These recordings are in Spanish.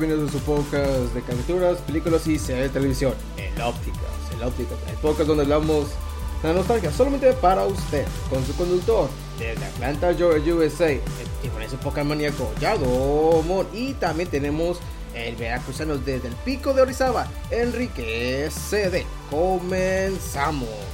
Bienvenidos a su podcast de caricaturas, películas y series de televisión. El Ópticas, el Ópticas, el podcast donde hablamos de la nostalgia solamente para usted, con su conductor desde Atlanta, Georgia, USA, el ese podcast maníaco Yado Mon. Y también tenemos el veracruzano desde el pico de Orizaba, Enrique CD. Comenzamos.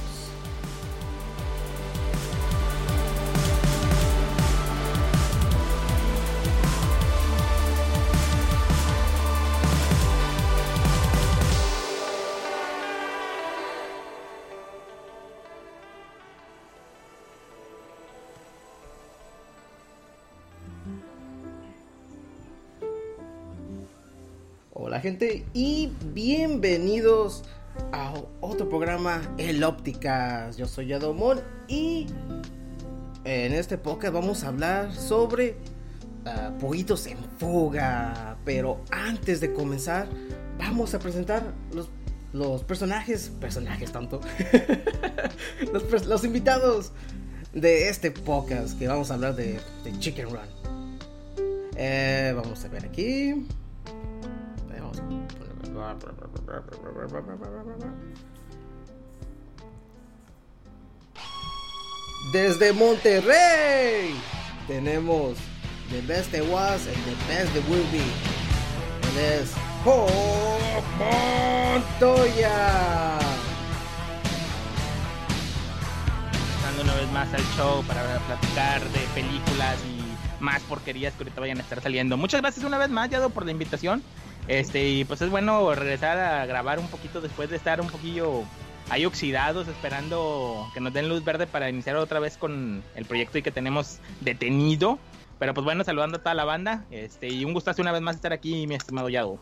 Bienvenidos a otro programa El Ópticas. Yo soy Yadomón y en este podcast vamos a hablar sobre uh, pollitos en fuga. Pero antes de comenzar vamos a presentar los, personajes, personajes tanto, los, invitados de este podcast que vamos a hablar de, Chicken Run. Eh, vamos a ver aquí. Desde Monterrey tenemos The Best There Was and The Best There Will Be. Es Montoya. Estando una vez más al show para platicar de películas y más porquerías que ahorita vayan a estar saliendo. Muchas gracias una vez más, Yado, por la invitación. Este, y pues es bueno regresar a grabar un poquito después de estar un poquillo ahí oxidados, esperando que nos den luz verde para iniciar otra vez con el proyecto y que tenemos detenido. Pero pues bueno, saludando a toda la banda. Este, y un gustazo una vez más estar aquí, mi estimado Yago.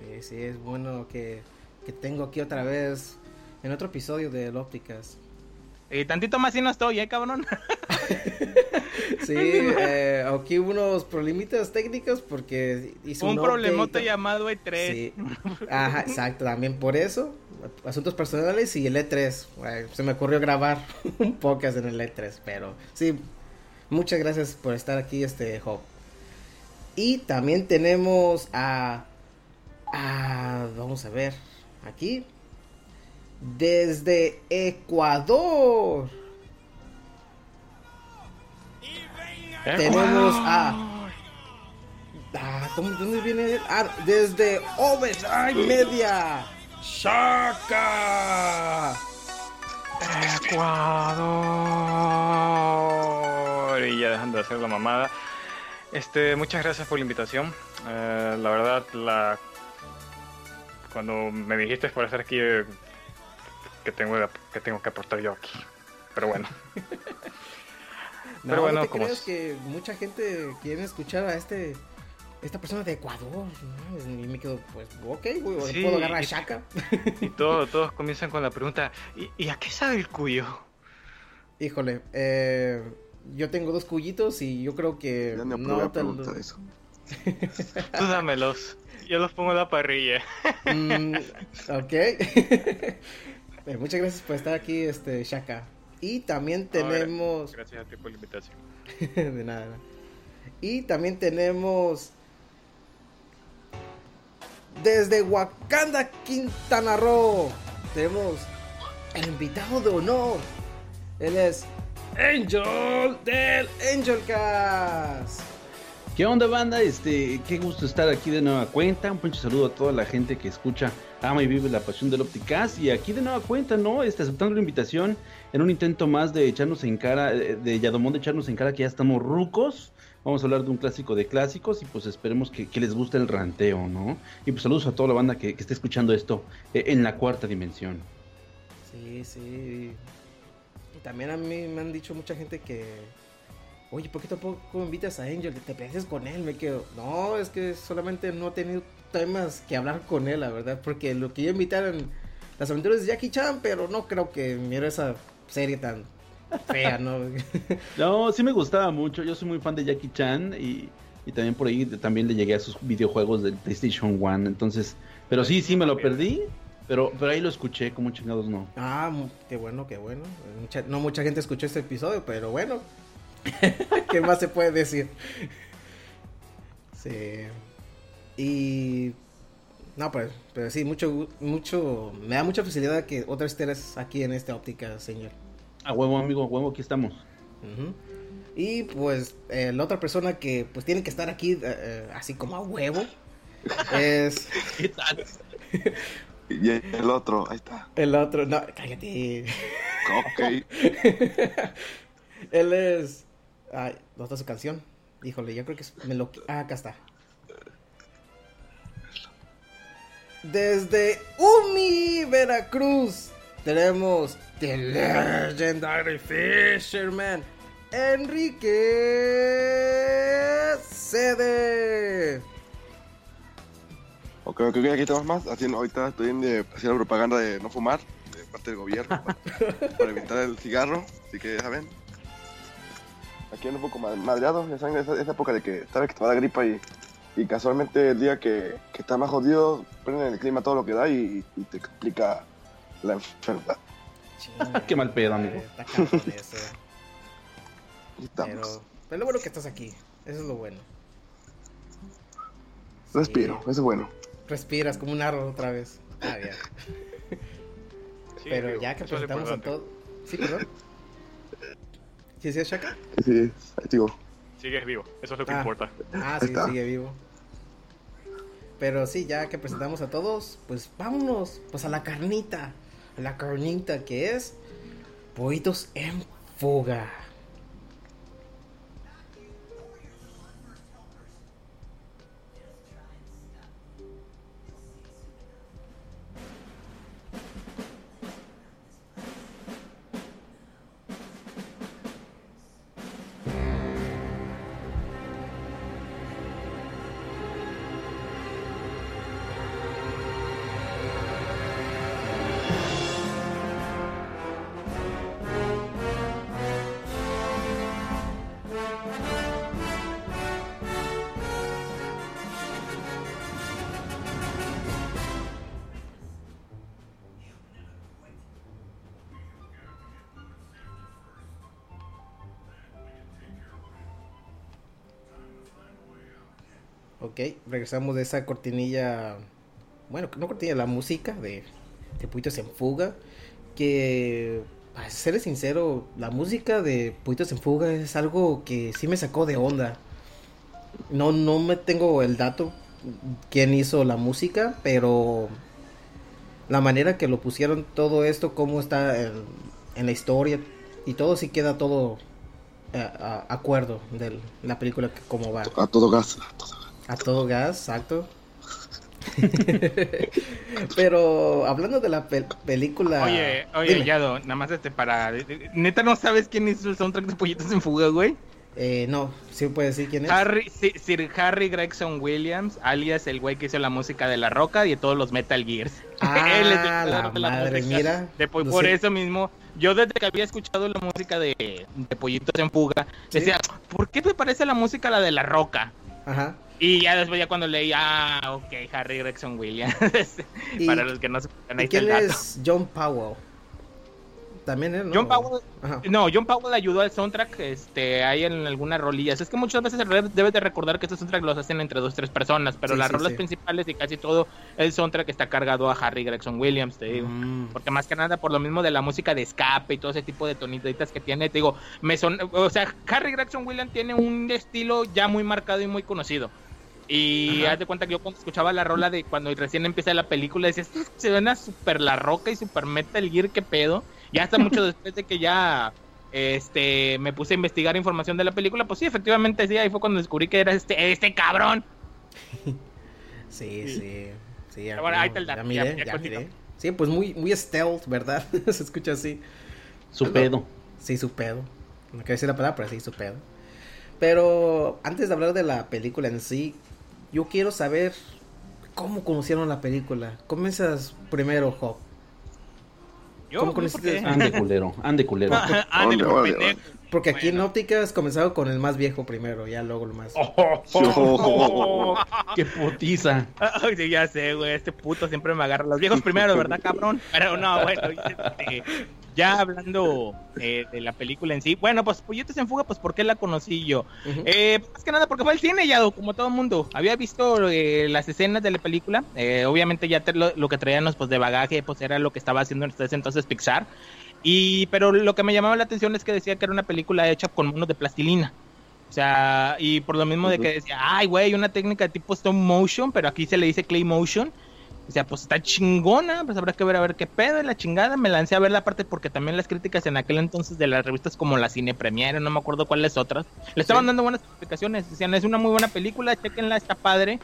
Sí, sí, es bueno que, que tengo aquí otra vez en otro episodio de Ópticas. Y tantito más si no estoy, ¿eh, cabrón? sí, eh, aquí hubo unos problemitas técnicos porque hizo un, un problemote llamado E3. Sí. Ajá, exacto, también por eso. Asuntos personales y el E3. se me ocurrió grabar un podcast en el E3, pero sí, muchas gracias por estar aquí, este Job. Y también tenemos a, a vamos a ver, aquí desde Ecuador. Tenemos a. Ah, ¿Dónde viene? Ah, desde Overtime Media. Shaka. Ecuador. Y ya dejando de hacer la mamada. Este, muchas gracias por la invitación. Eh, la verdad, la cuando me dijiste por estar aquí que tengo, que tengo que aportar yo aquí. Pero bueno. Pero bueno, como que mucha gente quiere escuchar a este esta persona de Ecuador. Y me quedo, pues, ok, güey, puedo agarrar a Shaka. Y todo, todos comienzan con la pregunta, ¿y, a qué sabe el cuyo? Híjole, eh, yo tengo dos cuyitos y yo creo que no, no te lo... eso. Tú dámelos, yo los pongo en la parrilla. Mm, ok. Eh, muchas gracias por estar aquí, este, Shaka. Y también tenemos. gracias a ti por la invitación. de nada. Y también tenemos. Desde Wakanda, Quintana Roo. Tenemos el invitado de honor. Él es Angel del Angel Cast. ¿Qué onda, banda? Este, qué gusto estar aquí de nueva cuenta. Un pinche saludo a toda la gente que escucha, ama y vive la pasión del Opticast. Y aquí de nueva cuenta, ¿no? Este, aceptando la invitación en un intento más de echarnos en cara, eh, de Yadomón de echarnos en cara que ya estamos rucos. Vamos a hablar de un clásico de clásicos y pues esperemos que, les guste el ranteo, ¿no? Y pues saludos a toda la banda que, que esté escuchando esto eh, en la cuarta dimensión. Sí, sí. Y también a mí me han dicho mucha gente que oye, poquito a poco invitas a Angel? ¿Te pareces con él? Me quedo, no, es que solamente no he tenido temas que hablar con él, la verdad, porque lo que yo invitaron las aventuras de Jackie Chan, pero no creo que mire esa serie tan fea, ¿no? no, sí me gustaba mucho, yo soy muy fan de Jackie Chan y, y también por ahí también le llegué a sus videojuegos del PlayStation 1, entonces, pero sí, sí me lo perdí. Pero, pero ahí lo escuché, como chingados no. Ah, qué bueno, qué bueno. no mucha gente escuchó este episodio, pero bueno, ¿Qué más se puede decir? Sí. Y. No, pues, pero sí, mucho, mucho. Me da mucha facilidad que otra vez estés aquí en esta óptica, señor. A huevo, amigo, a huevo, aquí estamos. Y pues, eh, la otra persona que pues tiene que estar aquí eh, eh, así como a huevo es ¿Qué tal? Y el otro, ahí está. el otro. No, cállate. Ok. Él es. Ay, ¿dónde está su canción? Híjole, yo creo que es. Me lo... Ah, acá está. Desde Umi, Veracruz, tenemos The Legendary Fisherman, Enrique Cede. Ok, ok, ok, aquí estamos más. Haciendo, ahorita estoy en, eh, haciendo propaganda de no fumar de parte del gobierno para, para evitar el cigarro. Así que ya saben. Aquí ando un poco ma- madreado. Ya saben, esa, esa época de que sabes que te va a dar gripa y, y casualmente el día que, que está más jodido, prenden el clima todo lo que da y, y te explica la enfermedad. Qué mal pedo, amigo. Está eso. Aquí estamos. Pero, pero lo bueno que estás aquí. Eso es lo bueno. Sí. Respiro, eso es bueno. Respiras como un árbol otra vez. Ah, bien. Sí, Pero ya que presentamos a todos. Sí, perdón. ¿Sí, sí, Shaka? Sí, digo. Sigues vivo, eso es lo que Ah. importa. Ah, sí, sigue vivo. Pero sí, ya que presentamos a todos, pues vámonos, pues a la carnita. A la carnita que es Pollitos en Fuga. Ok, regresamos de esa cortinilla. Bueno, no cortinilla, la música de, Pollitos en Fuga. Que, para serles sincero, la música de Pollitos en Fuga es algo que sí me sacó de onda. No, no me tengo el dato quién hizo la música, pero la manera que lo pusieron todo esto, cómo está en, en la historia y todo sí queda todo eh, a, acuerdo de la película que cómo va. A todo gas. A todo gas. A todo gas, exacto. Pero hablando de la pel- película. Oye, oye, Dime. Yado, nada más este para. Neta, ¿no sabes quién hizo el soundtrack de Pollitos en Fuga, güey? Eh, no, sí puede decir quién es. Harry, Sir, Sir Harry Gregson Williams, alias el güey que hizo la música de La Roca y de todos los Metal Gears. Ah, Él es el la madre, música. mira. De po- No por sé. eso mismo, yo desde que había escuchado la música de, de Pollitos en Fuga, Sí. decía, ¿por qué te parece la música la de La Roca? Ajá. Y ya después, ya cuando leí, ah, ok, Harry Gregson Williams. Para los que no se ahí ¿Y está el quién dato. es John Powell? También él, ¿no? John Powell, Ajá. no, John Powell ayudó al soundtrack, este, hay en algunas rolillas. Es que muchas veces debes de recordar que estos soundtrack los hacen entre dos, tres personas, pero Sí, las sí, rolas sí. principales y casi todo el soundtrack está cargado a Harry Gregson Williams, te digo. Mm. Porque más que nada por lo mismo de la música de escape y todo ese tipo de tonitas que tiene, te digo, me son, o sea, Harry Gregson Williams tiene un estilo ya muy marcado y muy conocido. Y Ajá. haz de cuenta que yo cuando escuchaba la rola de cuando recién empieza la película, decía, esto se suena súper la roca y súper metal gear, qué pedo. Y hasta mucho después de que ya este me puse a investigar información de la película, pues sí, efectivamente sí, ahí fue cuando descubrí que era este, este cabrón. Sí, sí. Sí, ya, Bueno, ahí está el ya miré, ya- ya ya miré. Sí, pues muy, muy stealth, ¿verdad? Se escucha así. Su pedo. Sí, su pedo. No quiero decir la palabra, pero sí, su pedo. Pero antes de hablar de la película en sí, yo quiero saber cómo conocieron la película. Comienzas primero, Job. Yo, ¿Cómo qué? Ande culero, ande culero. Órale, pendejo. Porque aquí en Bueno. ópticas comenzado con el más viejo primero, ya luego lo más. Oh. Qué putiza. Ay, sí, ya sé, güey, este puto siempre me agarra los viejos primero, ¿verdad, cabrón? Pero no, bueno, este, ya hablando eh, de la película en sí, bueno, pues Pollitos en Fuga, pues ¿por qué la conocí yo? eh, más que nada porque fue el cine ya, como todo el mundo. Había visto eh, las escenas de la película, obviamente ya lo, que traíamos pues de bagaje, pues era lo que estaba haciendo en ese entonces Pixar. Y, pero lo que me llamaba la atención es que decía que era una película hecha con monos de plastilina. O sea, y por lo mismo de que decía, ay, güey, una técnica de tipo stop motion, pero aquí se le dice clay motion. O sea, pues está chingona, pues habrá que ver a ver qué pedo de la chingada. Me lancé a ver la parte porque también las críticas en aquel entonces de las revistas como la Cine Premiere, no me acuerdo cuáles otras, le estaban dando buenas explicaciones. Decían, es una muy buena película, chequenla, está padre.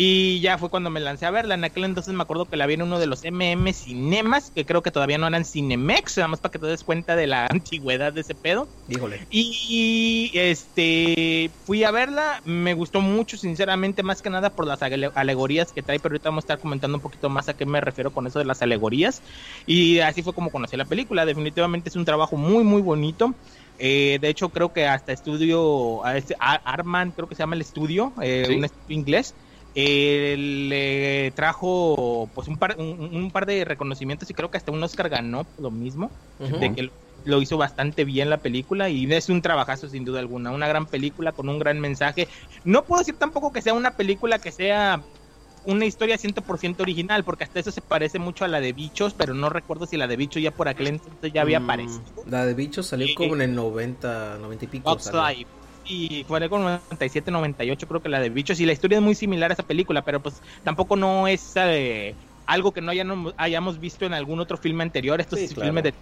Y ya fue cuando me lancé a verla. En aquel entonces me acuerdo que la vi en uno de los MM Cinemas, que creo que todavía no eran Cinemex, nada más para que te des cuenta de la antigüedad de ese pedo. Híjole. Y este fui a verla, me gustó mucho, sinceramente, más que nada por las alegorías que trae, pero ahorita vamos a estar comentando un poquito más a qué me refiero con eso de las alegorías. Y así fue como conocí la película. Definitivamente es un trabajo muy, muy bonito. Eh, de hecho, creo que hasta estudio, este, Arman, creo que se llama el estudio, eh, un estudio inglés eh, le trajo pues un par, un, par de reconocimientos y creo que hasta un Oscar ganó lo mismo, de que lo hizo bastante bien la película y es un trabajazo sin duda alguna, una gran película con un gran mensaje. No puedo decir tampoco que sea una película que sea una historia 100% original, porque hasta eso se parece mucho a la de Bichos, pero no recuerdo si la de Bichos ya por aquel entonces ya había mm, aparecido. La de Bichos salió como en el 90, 90 y pico y fue con 97, 98 creo que la de Bichos y la historia es muy similar a esa película, pero pues tampoco no es eh, algo que no hayamos visto en algún otro filme anterior, estos filmes de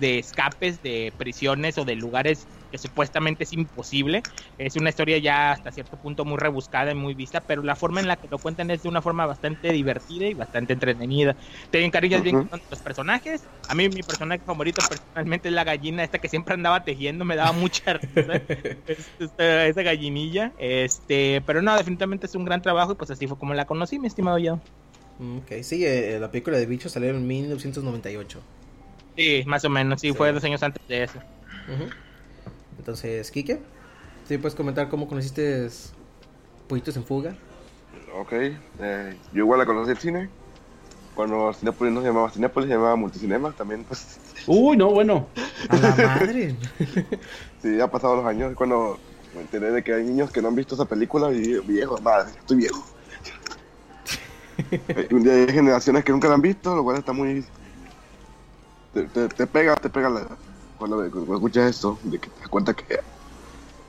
de, escapes, de prisiones o de lugares que supuestamente es imposible. Es una historia ya hasta cierto punto muy rebuscada y muy vista, pero la forma en la que lo cuentan es de una forma bastante divertida y bastante entretenida. Te encariñas bien con los personajes. A mí mi personaje favorito personalmente es la gallina esta que siempre andaba tejiendo, me daba mucha risa esa gallinilla. Este, pero no, definitivamente es un gran trabajo y pues así fue como la conocí, mi estimado ya. Ok, sí, eh, la película de bichos salió en 1998. Sí, más o menos, sí, fue dos años antes de eso. Entonces, Kike, ¿sí puedes comentar cómo conociste Pollitos en Fuga? Ok, eh, yo igual la conocí el cine. Cuando Cinepolis no se llamaba Cinepolis, se llamaba Multicinema también, pues. Uy, no, bueno. A la madre. sí, ha pasado los años cuando me enteré de que hay niños que no han visto esa película y viejo, madre, estoy viejo. Un día hay generaciones que nunca la han visto, lo cual está muy te, pega, te pega cuando, escuchas esto, de que te das cuenta que,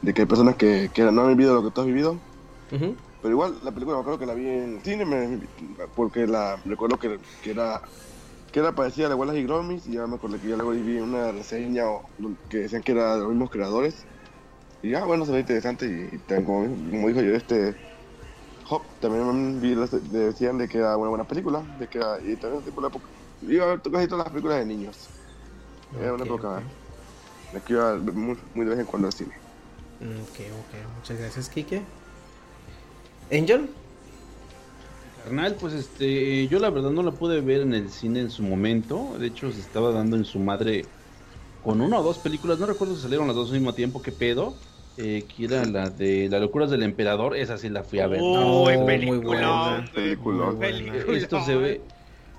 de que hay personas que, que no han vivido lo que tú has vivido. Pero igual, la película me acuerdo que la vi en cine, porque la recuerdo que, que, era que era parecida a la Abuelas y Gromis, y ya me acuerdo que yo luego vi una reseña que decían que era de los mismos creadores. Y ya, bueno, se ve interesante, y, como, como, dijo yo, este Hop, también vi, decían de que era una buena película, de que era, y también tipo la época Iba a ver casi todas las películas de niños. Era una época me que iba muy, muy de vez en cuando al cine. Ok, ok. Muchas gracias, Kike. ¿Angel? Carnal, pues este, yo la verdad no la pude ver en el cine en su momento. De hecho, se estaba dando en su madre con una o dos películas. No recuerdo si salieron las dos al mismo tiempo. ¿Qué pedo? Eh, que era la de Las locuras del emperador. Esa sí la fui a ver. Uy, película. Película. Esto se ve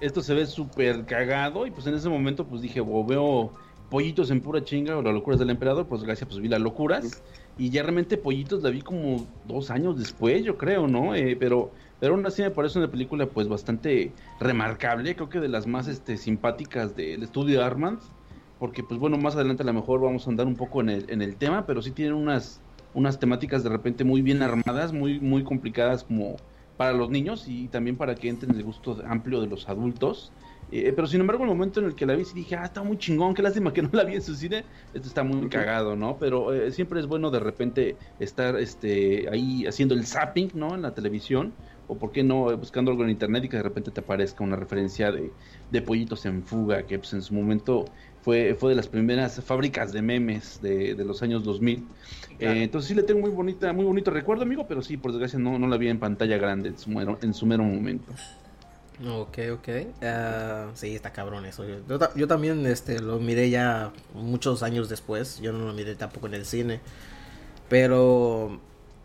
esto se ve súper cagado y pues en ese momento pues dije, veo pollitos en pura chinga o las locuras del emperador, pues gracias pues vi las locuras y ya realmente pollitos la vi como dos años después, yo creo, ¿no? Eh, pero pero aún así me parece una película pues bastante remarcable, creo que de las más este, simpáticas del estudio Armand, porque pues bueno, más adelante a lo mejor vamos a andar un poco en el, en el tema, pero sí tienen unas, unas temáticas de repente muy bien armadas, muy, muy complicadas como para los niños y también para que entren el gusto amplio de los adultos. Eh, pero sin embargo, el momento en el que la vi, sí dije, ah, está muy chingón, qué lástima que no la vi en su cine. Esto está muy cagado, ¿no? Pero eh, siempre es bueno de repente estar este, ahí haciendo el zapping, ¿no? En la televisión. O por qué no, buscando algo en internet y que de repente te aparezca una referencia de, de pollitos en fuga, que pues en su momento fue, fue de las primeras fábricas de memes de, de los años 2000. Eh, entonces sí le tengo muy bonita, muy bonito recuerdo, amigo, pero sí, por desgracia no, no la vi en pantalla grande en su mero, en su mero momento. Ok, ok. Uh, sí, está cabrón eso. Yo, yo, también este, lo miré ya muchos años después. Yo no lo miré tampoco en el cine. Pero,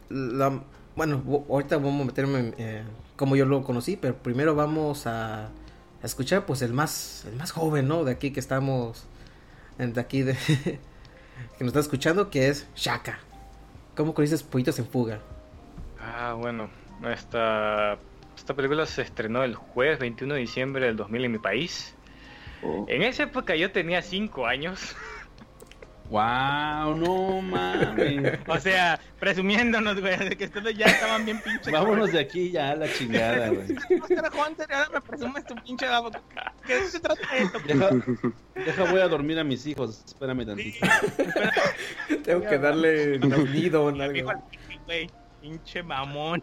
la, bueno, ahorita vamos a meterme eh, como yo lo conocí, pero primero vamos a, a, escuchar pues el más, el más joven, ¿no? De aquí que estamos de aquí de, que nos está escuchando, que es Shaka. ¿Cómo conoces Pollitos en Fuga? Ah, bueno, esta, esta película se estrenó el jueves 21 de diciembre del 2000 en mi país. Oh. En esa época yo tenía 5 años. Wow, no mames. O sea, presumiéndonos, güey, de que ustedes ya estaban bien pinche. Vámonos de aquí ya a la chingada, güey. Ahora me presumes tu pinche babo. ¿Qué se trata de esto? Deja, deja, voy a dormir a mis hijos. Espérame tantito. Tengo que darle nido o algo. Dijo al güey, pinche mamón.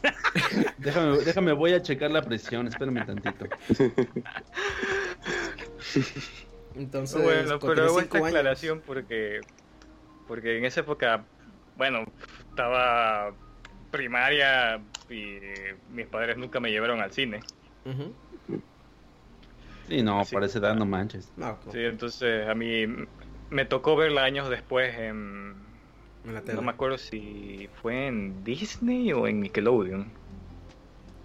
Déjame, déjame, voy a checar la presión. Espérame tantito. Entonces, bueno, pero hago esta años- aclaración porque, porque en esa época, bueno, estaba primaria y mis padres nunca me llevaron al cine. Ujú. Sí, no, esa edad no manches. No, no, Sí, entonces a mí me tocó verla años después en... en la tele. No me acuerdo si fue en Disney o en Nickelodeon.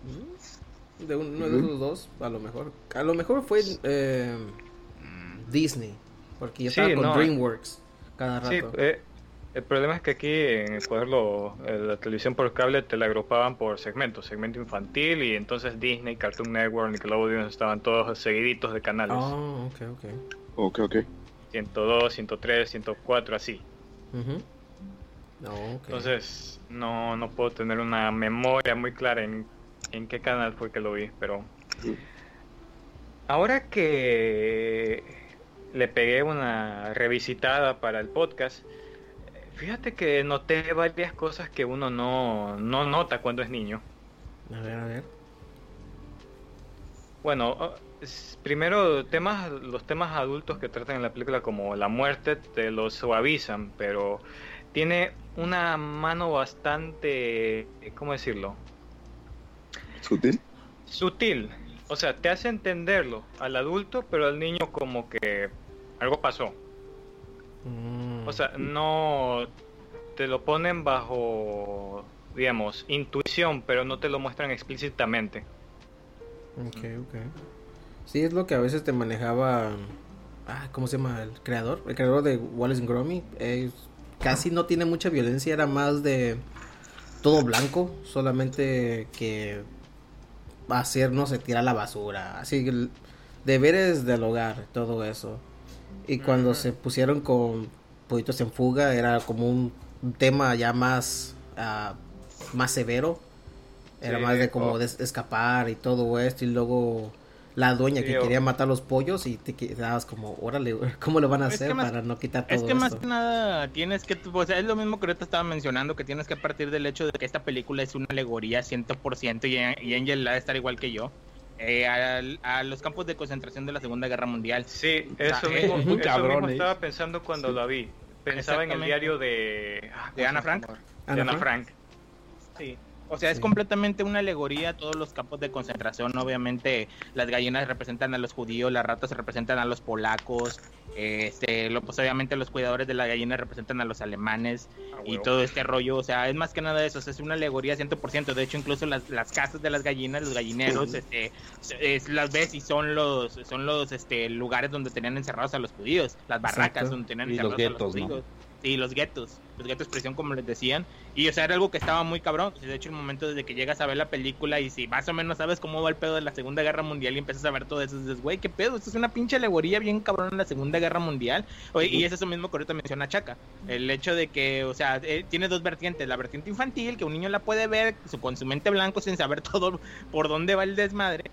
Ujú. De uno de esos dos, a lo mejor. A lo mejor fue eh, Disney, porque yo Sí, estaba con no. DreamWorks cada Sí, rato. eh, el problema es que aquí en Ecuador lo- eh, la televisión por cable te la agrupaban por segmentos, segmento infantil y entonces Disney, Cartoon Network, Nickelodeon estaban todos seguiditos de canales. Ah, ok, ok. Ok, ok. 102, 103, 104, así. Ujú. No, ok. Entonces no, no puedo tener una memoria muy clara en, en qué canal fue que lo vi, pero ahora que le pegué una revisitada para el podcast, fíjate que noté varias cosas que uno no, no nota cuando es niño. A ver, a ver. Bueno, primero temas, los temas adultos que tratan en la película como la muerte te lo suavizan, pero tiene una mano bastante, ¿cómo decirlo? ¿Sutil? Sutil. O sea, te hace entenderlo al adulto, pero al niño como que algo pasó. Mm, O sea, no te lo ponen bajo, digamos, intuición, pero no te lo muestran explícitamente. Ok, ok. Sí, es lo que a veces te manejaba. Ah, ¿cómo se llama? El creador. El creador de Wallace Gromit. eh, casi no tiene mucha violencia. Era más de todo blanco. Solamente que hacer, no sé, tirar la basura. Así deberes del hogar, todo eso. Y cuando se pusieron con Pollitos en Fuga, era como un, tema ya más, ah, más severo. Era Sí, más de como de escapar y todo esto. Y luego la dueña Sí, que quería matar los pollos y te quedabas como, órale, ¿cómo lo van a Es hacer más- para no quitar todo Es que más que nada tienes que, o sea, es lo mismo que ahorita estaba mencionando, que tienes que partir del hecho de que esta película es una alegoría 100% y, y Angel ha de estar igual que yo, eh, al- a, los campos de concentración de la Segunda Guerra Mundial. Sí, sea, eso es mismo, muy eso cabrón, mismo ¿eh? estaba pensando cuando la vi. Pensaba en el diario de... ah, ¿De ¿cómo Ana Frank? Ana de Ana Frank. Frank. Sí. O sea, es completamente una alegoría a todos los campos de concentración. Obviamente, las gallinas representan a los judíos, las ratas representan a los polacos, este, lo, pues obviamente los cuidadores de las gallinas representan a los alemanes Ah, y todo este rollo. O sea, es más que nada eso, o sea, es una alegoría 100%. De hecho, incluso las, las casas de las gallinas, los gallineros, este, es, las ves y son los, son los este, lugares donde tenían encerrados a los judíos, las barracas Exacto. donde tenían los encerrados guetos, a los judíos. Sí, los guetos, los guetos prisión como les decían. Y o sea, era algo que estaba muy cabrón. De hecho, el momento desde que llegas a ver la película y si más o menos sabes cómo va el pedo de la Segunda Guerra Mundial y empiezas a ver todo eso, dices, güey, qué pedo, esto es una pinche alegoría bien cabrón en la Segunda Guerra Mundial. Oye, Y es eso mismo que ahorita menciona Chaca. El hecho de que, o sea, eh, tiene dos vertientes. La vertiente infantil, que un niño la puede ver su, con su mente blanco sin saber todo por dónde va el desmadre.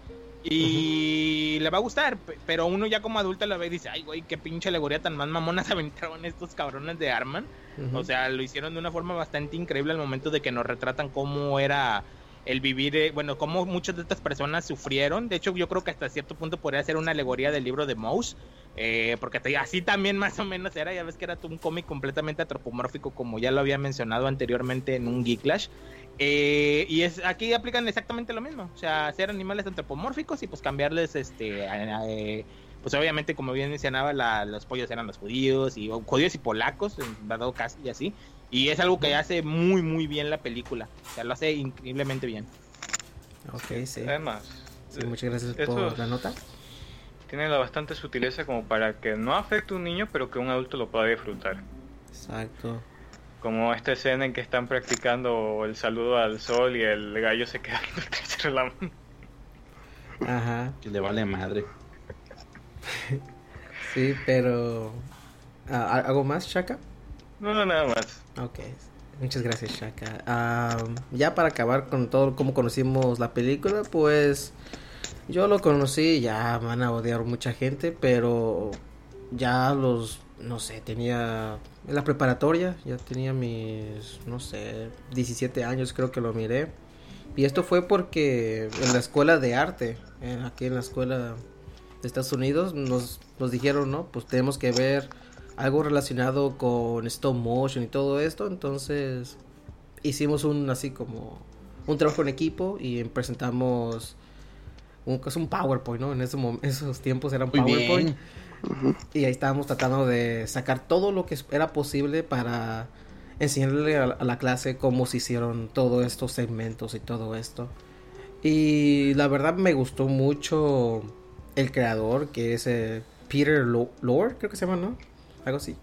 Y le va a gustar, pe- pero uno ya como adulto la ve y dice, ay, güey, qué pinche alegoría tan más mamona se aventaron estos cabrones de Arman. O sea, lo hicieron de una forma bastante increíble al momento de que nos retratan cómo era el vivir, eh, bueno, cómo muchas de estas personas sufrieron. De hecho, yo creo que hasta cierto punto podría ser una alegoría del libro de Mouse, eh, porque así también más o menos era, ya ves que era un cómic completamente antropomórfico, como ya lo había mencionado anteriormente en un Geeklash. Eh, y es aquí aplican exactamente lo mismo, o sea, hacer animales antropomórficos y pues cambiarles este a- a- eh, pues obviamente como bien mencionaba la- los pollos eran los judíos y o judíos y polacos en dado caso y así y es algo que hace muy muy bien la película o sea lo hace increíblemente bien Ok, sí. Además, Sí, muchas gracias eso- por la nota. tiene la bastante sutileza como para que no afecte a un niño, pero que un adulto lo pueda disfrutar. Exacto. Como esta escena en que están practicando el saludo al sol y el gallo se queda viendo el en la mano. Ajá. Que le vale madre. Sí, pero... ah, ¿Algo más, Shaka? No, no, nada más. Ok, muchas gracias Shaka. Ah, ya para acabar con todo cómo conocimos la película, pues yo lo conocí, ya van a odiar mucha gente, pero ya los, no sé, tenía en la preparatoria, ya tenía mis, no sé, 17 años creo que lo miré. Y esto fue porque en la escuela de arte, eh, aquí en la escuela de Estados Unidos, nos, nos dijeron, ¿no? Pues tenemos que ver algo relacionado con stop motion y todo esto. Entonces hicimos un así como un trabajo en equipo y presentamos un, es un PowerPoint, ¿no? En esos, mom- esos tiempos era un Muy Y ahí estábamos tratando de sacar todo lo que era posible para enseñarle a, a la clase cómo se hicieron todos estos segmentos y todo esto. Y la verdad me gustó mucho el creador, que es eh, Peter Lo- Lore, creo que se llama, ¿no? Algo así.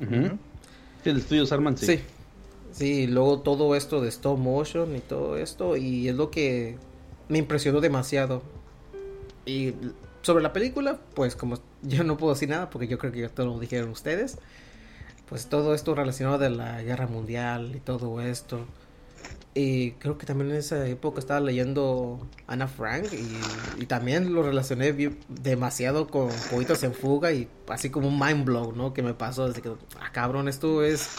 Sí, el estudio Sarman, sí. Sí. Sí, luego todo esto de stop motion y todo esto, y es lo que me impresionó demasiado. Y sobre la película, pues como yo no puedo decir nada porque yo creo que ya todo lo dijeron ustedes, pues todo esto relacionado de la guerra mundial y todo esto. Y creo que también en esa época estaba leyendo Ana Frank y, y también lo relacioné demasiado con Poitos en Fuga y así como un mind blow, ¿no? Que me pasó desde que, ah, cabrón, esto es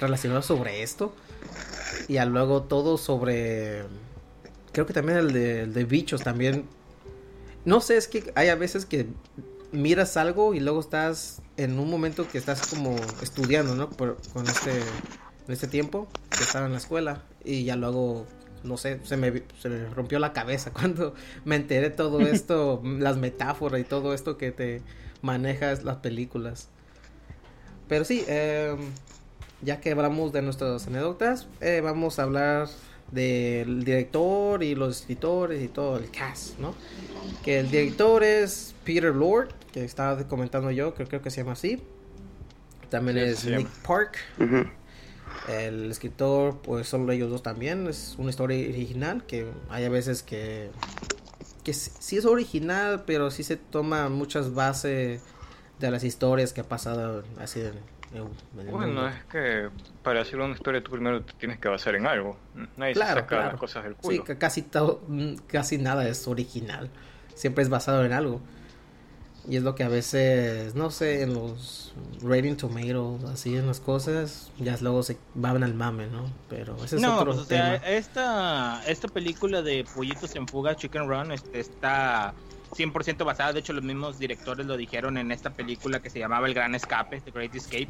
relacionado sobre esto. Y luego todo sobre, creo que también el de, el de bichos también. No sé, es que hay a veces que miras algo y luego estás en un momento que estás como estudiando, ¿no? Por- con este, en este tiempo que estaba en la escuela y ya luego, no sé, se me, se me rompió la cabeza cuando me enteré todo esto, las metáforas y todo esto que te manejas las películas. Pero sí, em, ya que hablamos de nuestras anécdotas, eh, vamos a hablar del director y los escritores y todo el cast, ¿no? Que el director es Peter Lord, que estaba comentando yo, que creo que se llama así. También Sí, es Nick. Park. El escritor, pues solo ellos dos también. Es una historia original que hay a veces que. que sí es original, pero sí se toma muchas bases de las historias que ha pasado así en, en- en el Bueno, es que para hacer una historia tú primero te tienes que basar en algo. Nadie se saca claro. las cosas del Sí, culo. que casi, mm, casi nada es original. Siempre es basado en algo. Y es lo que a veces, no sé, en los Rating Tomatoes, así en las cosas, ya luego se van al mame, ¿no? Pero ese es no, otro pues, o sea, tema. esta, esta película de Pollitos en Fuga, Chicken Run, este, está 100% basada. De hecho, los mismos directores lo dijeron en esta película que se llamaba El Gran Escape, The Great Escape.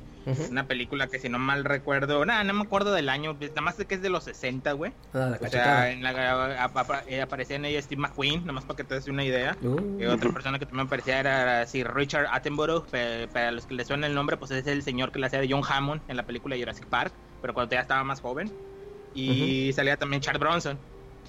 Una película que, si no mal recuerdo, nada, no me acuerdo del año, nada más que es de los 60, güey. Ah, la O sea, en la, eh, aparecía en ella Steve McQueen, nomás para que te des una idea. Uh, Y otra persona que también aparecía era sí, Richard Attenborough. Para los que le suena el nombre, pues es el señor que le hacía de John Hammond en la película Jurassic Park, pero cuando ya estaba más joven. Y salía también Charles Bronson.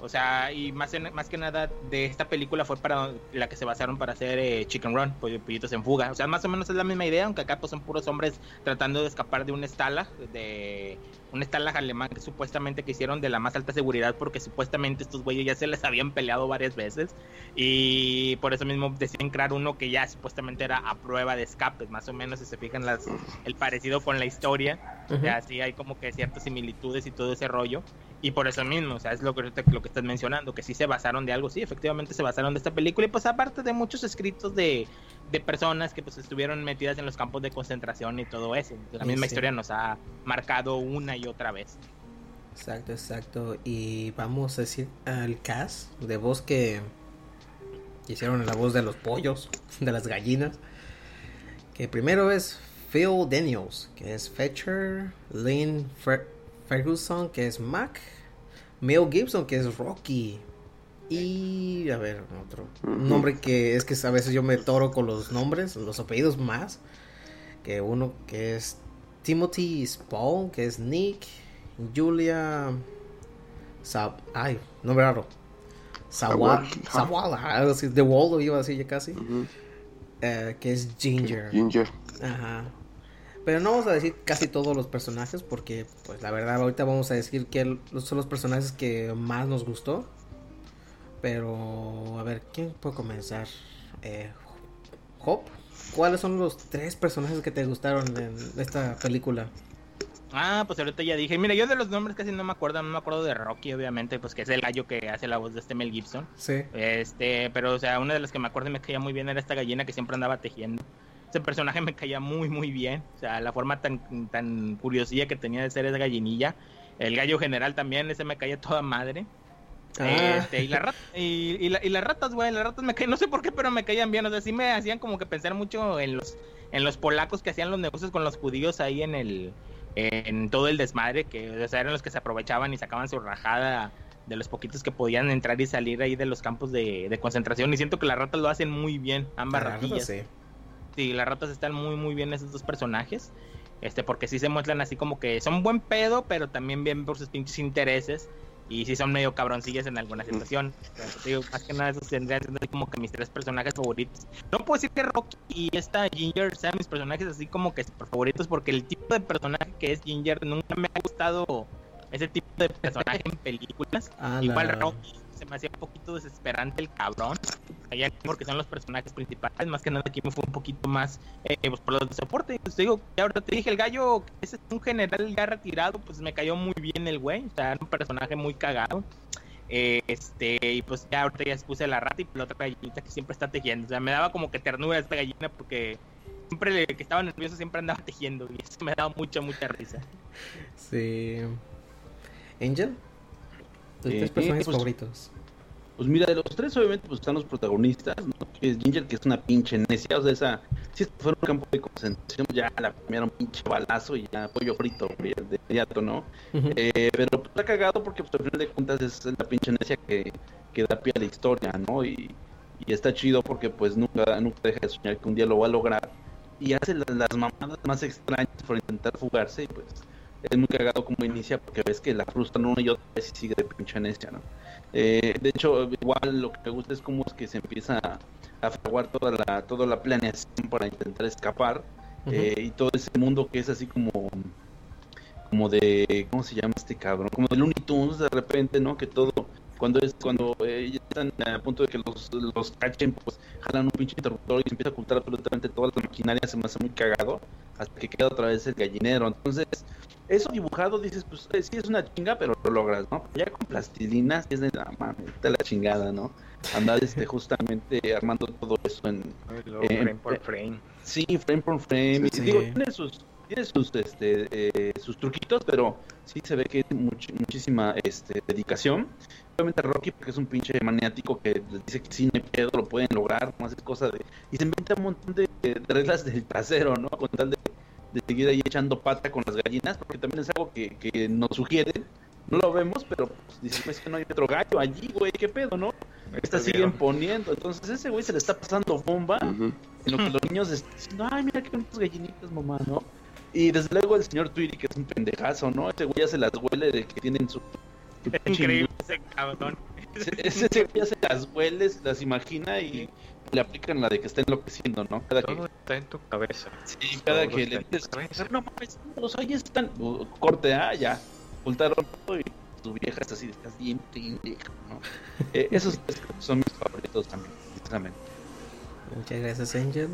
O sea, y más, en- más que nada de esta película fue para la que se basaron para hacer eh, Chicken Run, Poll- Pollitos en Fuga. O sea, más o menos es la misma idea, aunque acá pues son puros hombres tratando de escapar de un Stalag, de un Stalag alemán que supuestamente que hicieron de la más alta seguridad porque supuestamente estos güeyes ya se les habían peleado varias veces y por eso mismo deciden crear uno que ya supuestamente era a prueba de escapes, más o menos si se fijan las, el parecido con la historia, ya sí hay como que ciertas similitudes y todo ese rollo. Y por eso mismo, o sea, es lo que, lo que estás mencionando, que sí se basaron de algo, sí, efectivamente se basaron de esta película. Y pues aparte de muchos escritos de, de personas que pues estuvieron metidas en los campos de concentración y todo eso. La misma sí. historia nos ha marcado una y otra vez. Exacto, exacto. Y vamos a decir al cast de voz que hicieron la voz de los pollos, de las gallinas. Que primero es Phil Daniels, que es Fetcher, Lynn Fer- Ferguson, que es Mac, Mel Gibson, que es Rocky. Y a ver, otro nombre que es que a veces yo me toro con los nombres, los apellidos más. Que uno que es Timothy Spall, que es Nick, Julia Sa ay, nombre raro. Sawa- Sawal. Sawala, algo así, The Wall iba a decir ya casi. Eh, que es Ginger. Ginger. Ajá. Pero no vamos a decir casi todos los personajes porque, pues la verdad, ahorita vamos a decir que son los personajes que más nos gustó. Pero, a ver, ¿quién puede comenzar? Eh, Hop, ¿cuáles son los tres personajes que te gustaron en esta película? Ah, pues ahorita ya dije. Mira, yo de los nombres casi no me acuerdo. No me acuerdo de Rocky, obviamente, pues que es el gallo que hace la voz de este Mel Gibson. Sí. Este, pero, o sea, una de las que me acuerdo y me caía muy bien era esta gallina que siempre andaba tejiendo. Ese personaje me caía muy, muy bien. O sea, la forma tan, tan curiosilla que tenía de ser esa gallinilla. El gallo general también, ese me caía toda madre. Ah. Este, y, la rat- y, y la- y las ratas, güey, las ratas me caían, no sé por qué, pero me caían bien. O sea, sí me hacían como que pensar mucho en los, en los polacos que hacían los negocios con los judíos ahí en el, en todo el desmadre, que o sea, eran los que se aprovechaban y sacaban su rajada de los poquitos que podían entrar y salir ahí de los campos de, de concentración. Y siento que las ratas lo hacen muy bien, ambas verdad, ratillas. sí. Sí, las ratas están muy, muy bien esos dos personajes. Este, porque sí se muestran así como que son buen pedo, pero también bien por sus pinches intereses. Y sí son medio cabroncillas en alguna situación. Digo, más que nada, esos tendrían siendo como que mis tres personajes favoritos. No puedo decir que Rocky y esta Ginger sean mis personajes así como que super favoritos, porque el tipo de personaje que es Ginger nunca me ha gustado ese tipo de personaje en películas. Ah, Igual Rocky se me hacía un poquito desesperante el cabrón. Porque son los personajes principales. Más que nada aquí me fue un poquito más eh, pues por los de soporte. Pues digo, ya ahorita te dije, el gallo, ese es un general ya retirado, pues me cayó muy bien el güey. O sea, era un personaje muy cagado. Este, y pues ya ahorita ya puse la rata y la otra gallinita que siempre está tejiendo. O sea, me daba como que ternura esta gallina porque siempre que estaba nervioso siempre andaba tejiendo. Y eso me daba mucha, mucha risa. Sí. Angel, tus Eh, tres personajes pues- favoritos. Pues mira, de los tres obviamente pues están los protagonistas, ¿no? Que es Ginger, que es una pinche necia, o sea, esa, si esto fuera un campo de concentración, ya la premiaron pinche balazo y ya pollo frito, güey, de inmediato, ¿no? Eh, pero pues, está cagado porque pues al final de cuentas es la pinche necia que, que da pie a la historia, ¿no? Y, y está chido porque pues nunca, nunca deja de soñar que un día lo va a lograr y hace la- las mamadas más extrañas por intentar fugarse y pues es muy cagado como inicia porque ves que la frustran una y otra vez y sigue de pinche necia, ¿no? Eh, de hecho, igual lo que me gusta es cómo es que se empieza a, fraguar toda la, toda la planeación para intentar escapar eh, y todo ese mundo que es así como como de cómo se llama este cabrón como de Looney Tunes de repente no que todo cuando es cuando eh, ya están a punto de que los, los cachen pues jalan un pinche interruptor y se empieza a ocultar absolutamente toda la maquinaria se me hace muy cagado hasta que queda otra vez el gallinero. Entonces eso dibujado dices pues eh, sí es una chinga pero lo logras no ya con plastilina sí es de la mames está la chingada no andar este justamente armando todo eso en frame por frame. Sí, frame por frame. y Sí. digo, tiene sus, tiene sus, este, eh, sus truquitos, pero sí se ve que es much- muchísima este, dedicación. Obviamente Rocky, porque es un pinche maniático que les dice que sí, no hay pedo, lo pueden lograr, no hace cosa de... Y se inventa un montón de, de reglas del trasero, ¿no? Con tal de, de seguir ahí echando pata con las gallinas, porque también es algo que, que nos sugieren. No lo vemos, pero pues dice, pues que no hay otro gallo allí, güey, qué pedo, ¿no? Esta siguen poniendo, entonces ese güey se le está pasando bomba en lo que los niños están diciendo, ay, mira qué bonitas gallinitas, mamá, ¿no? Y desde luego el señor Tweety, que es un pendejazo, ¿no? Ese güey ya se las huele de que tienen su... increíble ese cabrón. Ese, güey ya se las huele, se las imagina y le aplican la de que está enloqueciendo, ¿no? Cada que, Todo está en tu cabeza. sí, cada todo que le dices, cabeza. no mames, los ahí están, corte, ah, ya, ocultaron todo y tu vieja está así, estás bien pendeja, ¿no? Eh, esos tres son mis favoritos también, precisamente. Muchas gracias, Angel.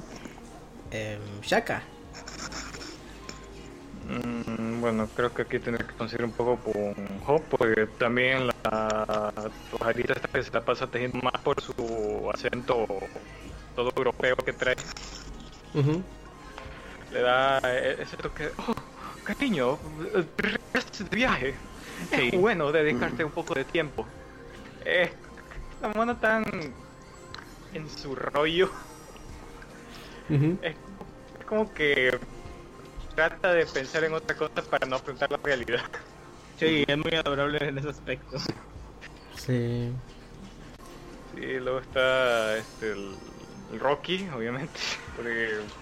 Em, Shaka. Mm, bueno, creo que aquí tendré que conseguir un poco con Hop, porque también la pajarita esta que se la pasa tejiendo más por su acento todo europeo que trae. Le da eh, ese toque, oh, cariño, de viaje. Sí. Es bueno dedicarte un poco de tiempo. Eh, la mona tan en su rollo. Ujú. Es, es como que trata de pensar en otra cosa para no afrontar la realidad. Sí, es muy adorable en ese aspecto. Sí. Sí, luego está este, el, el Rocky, obviamente, porque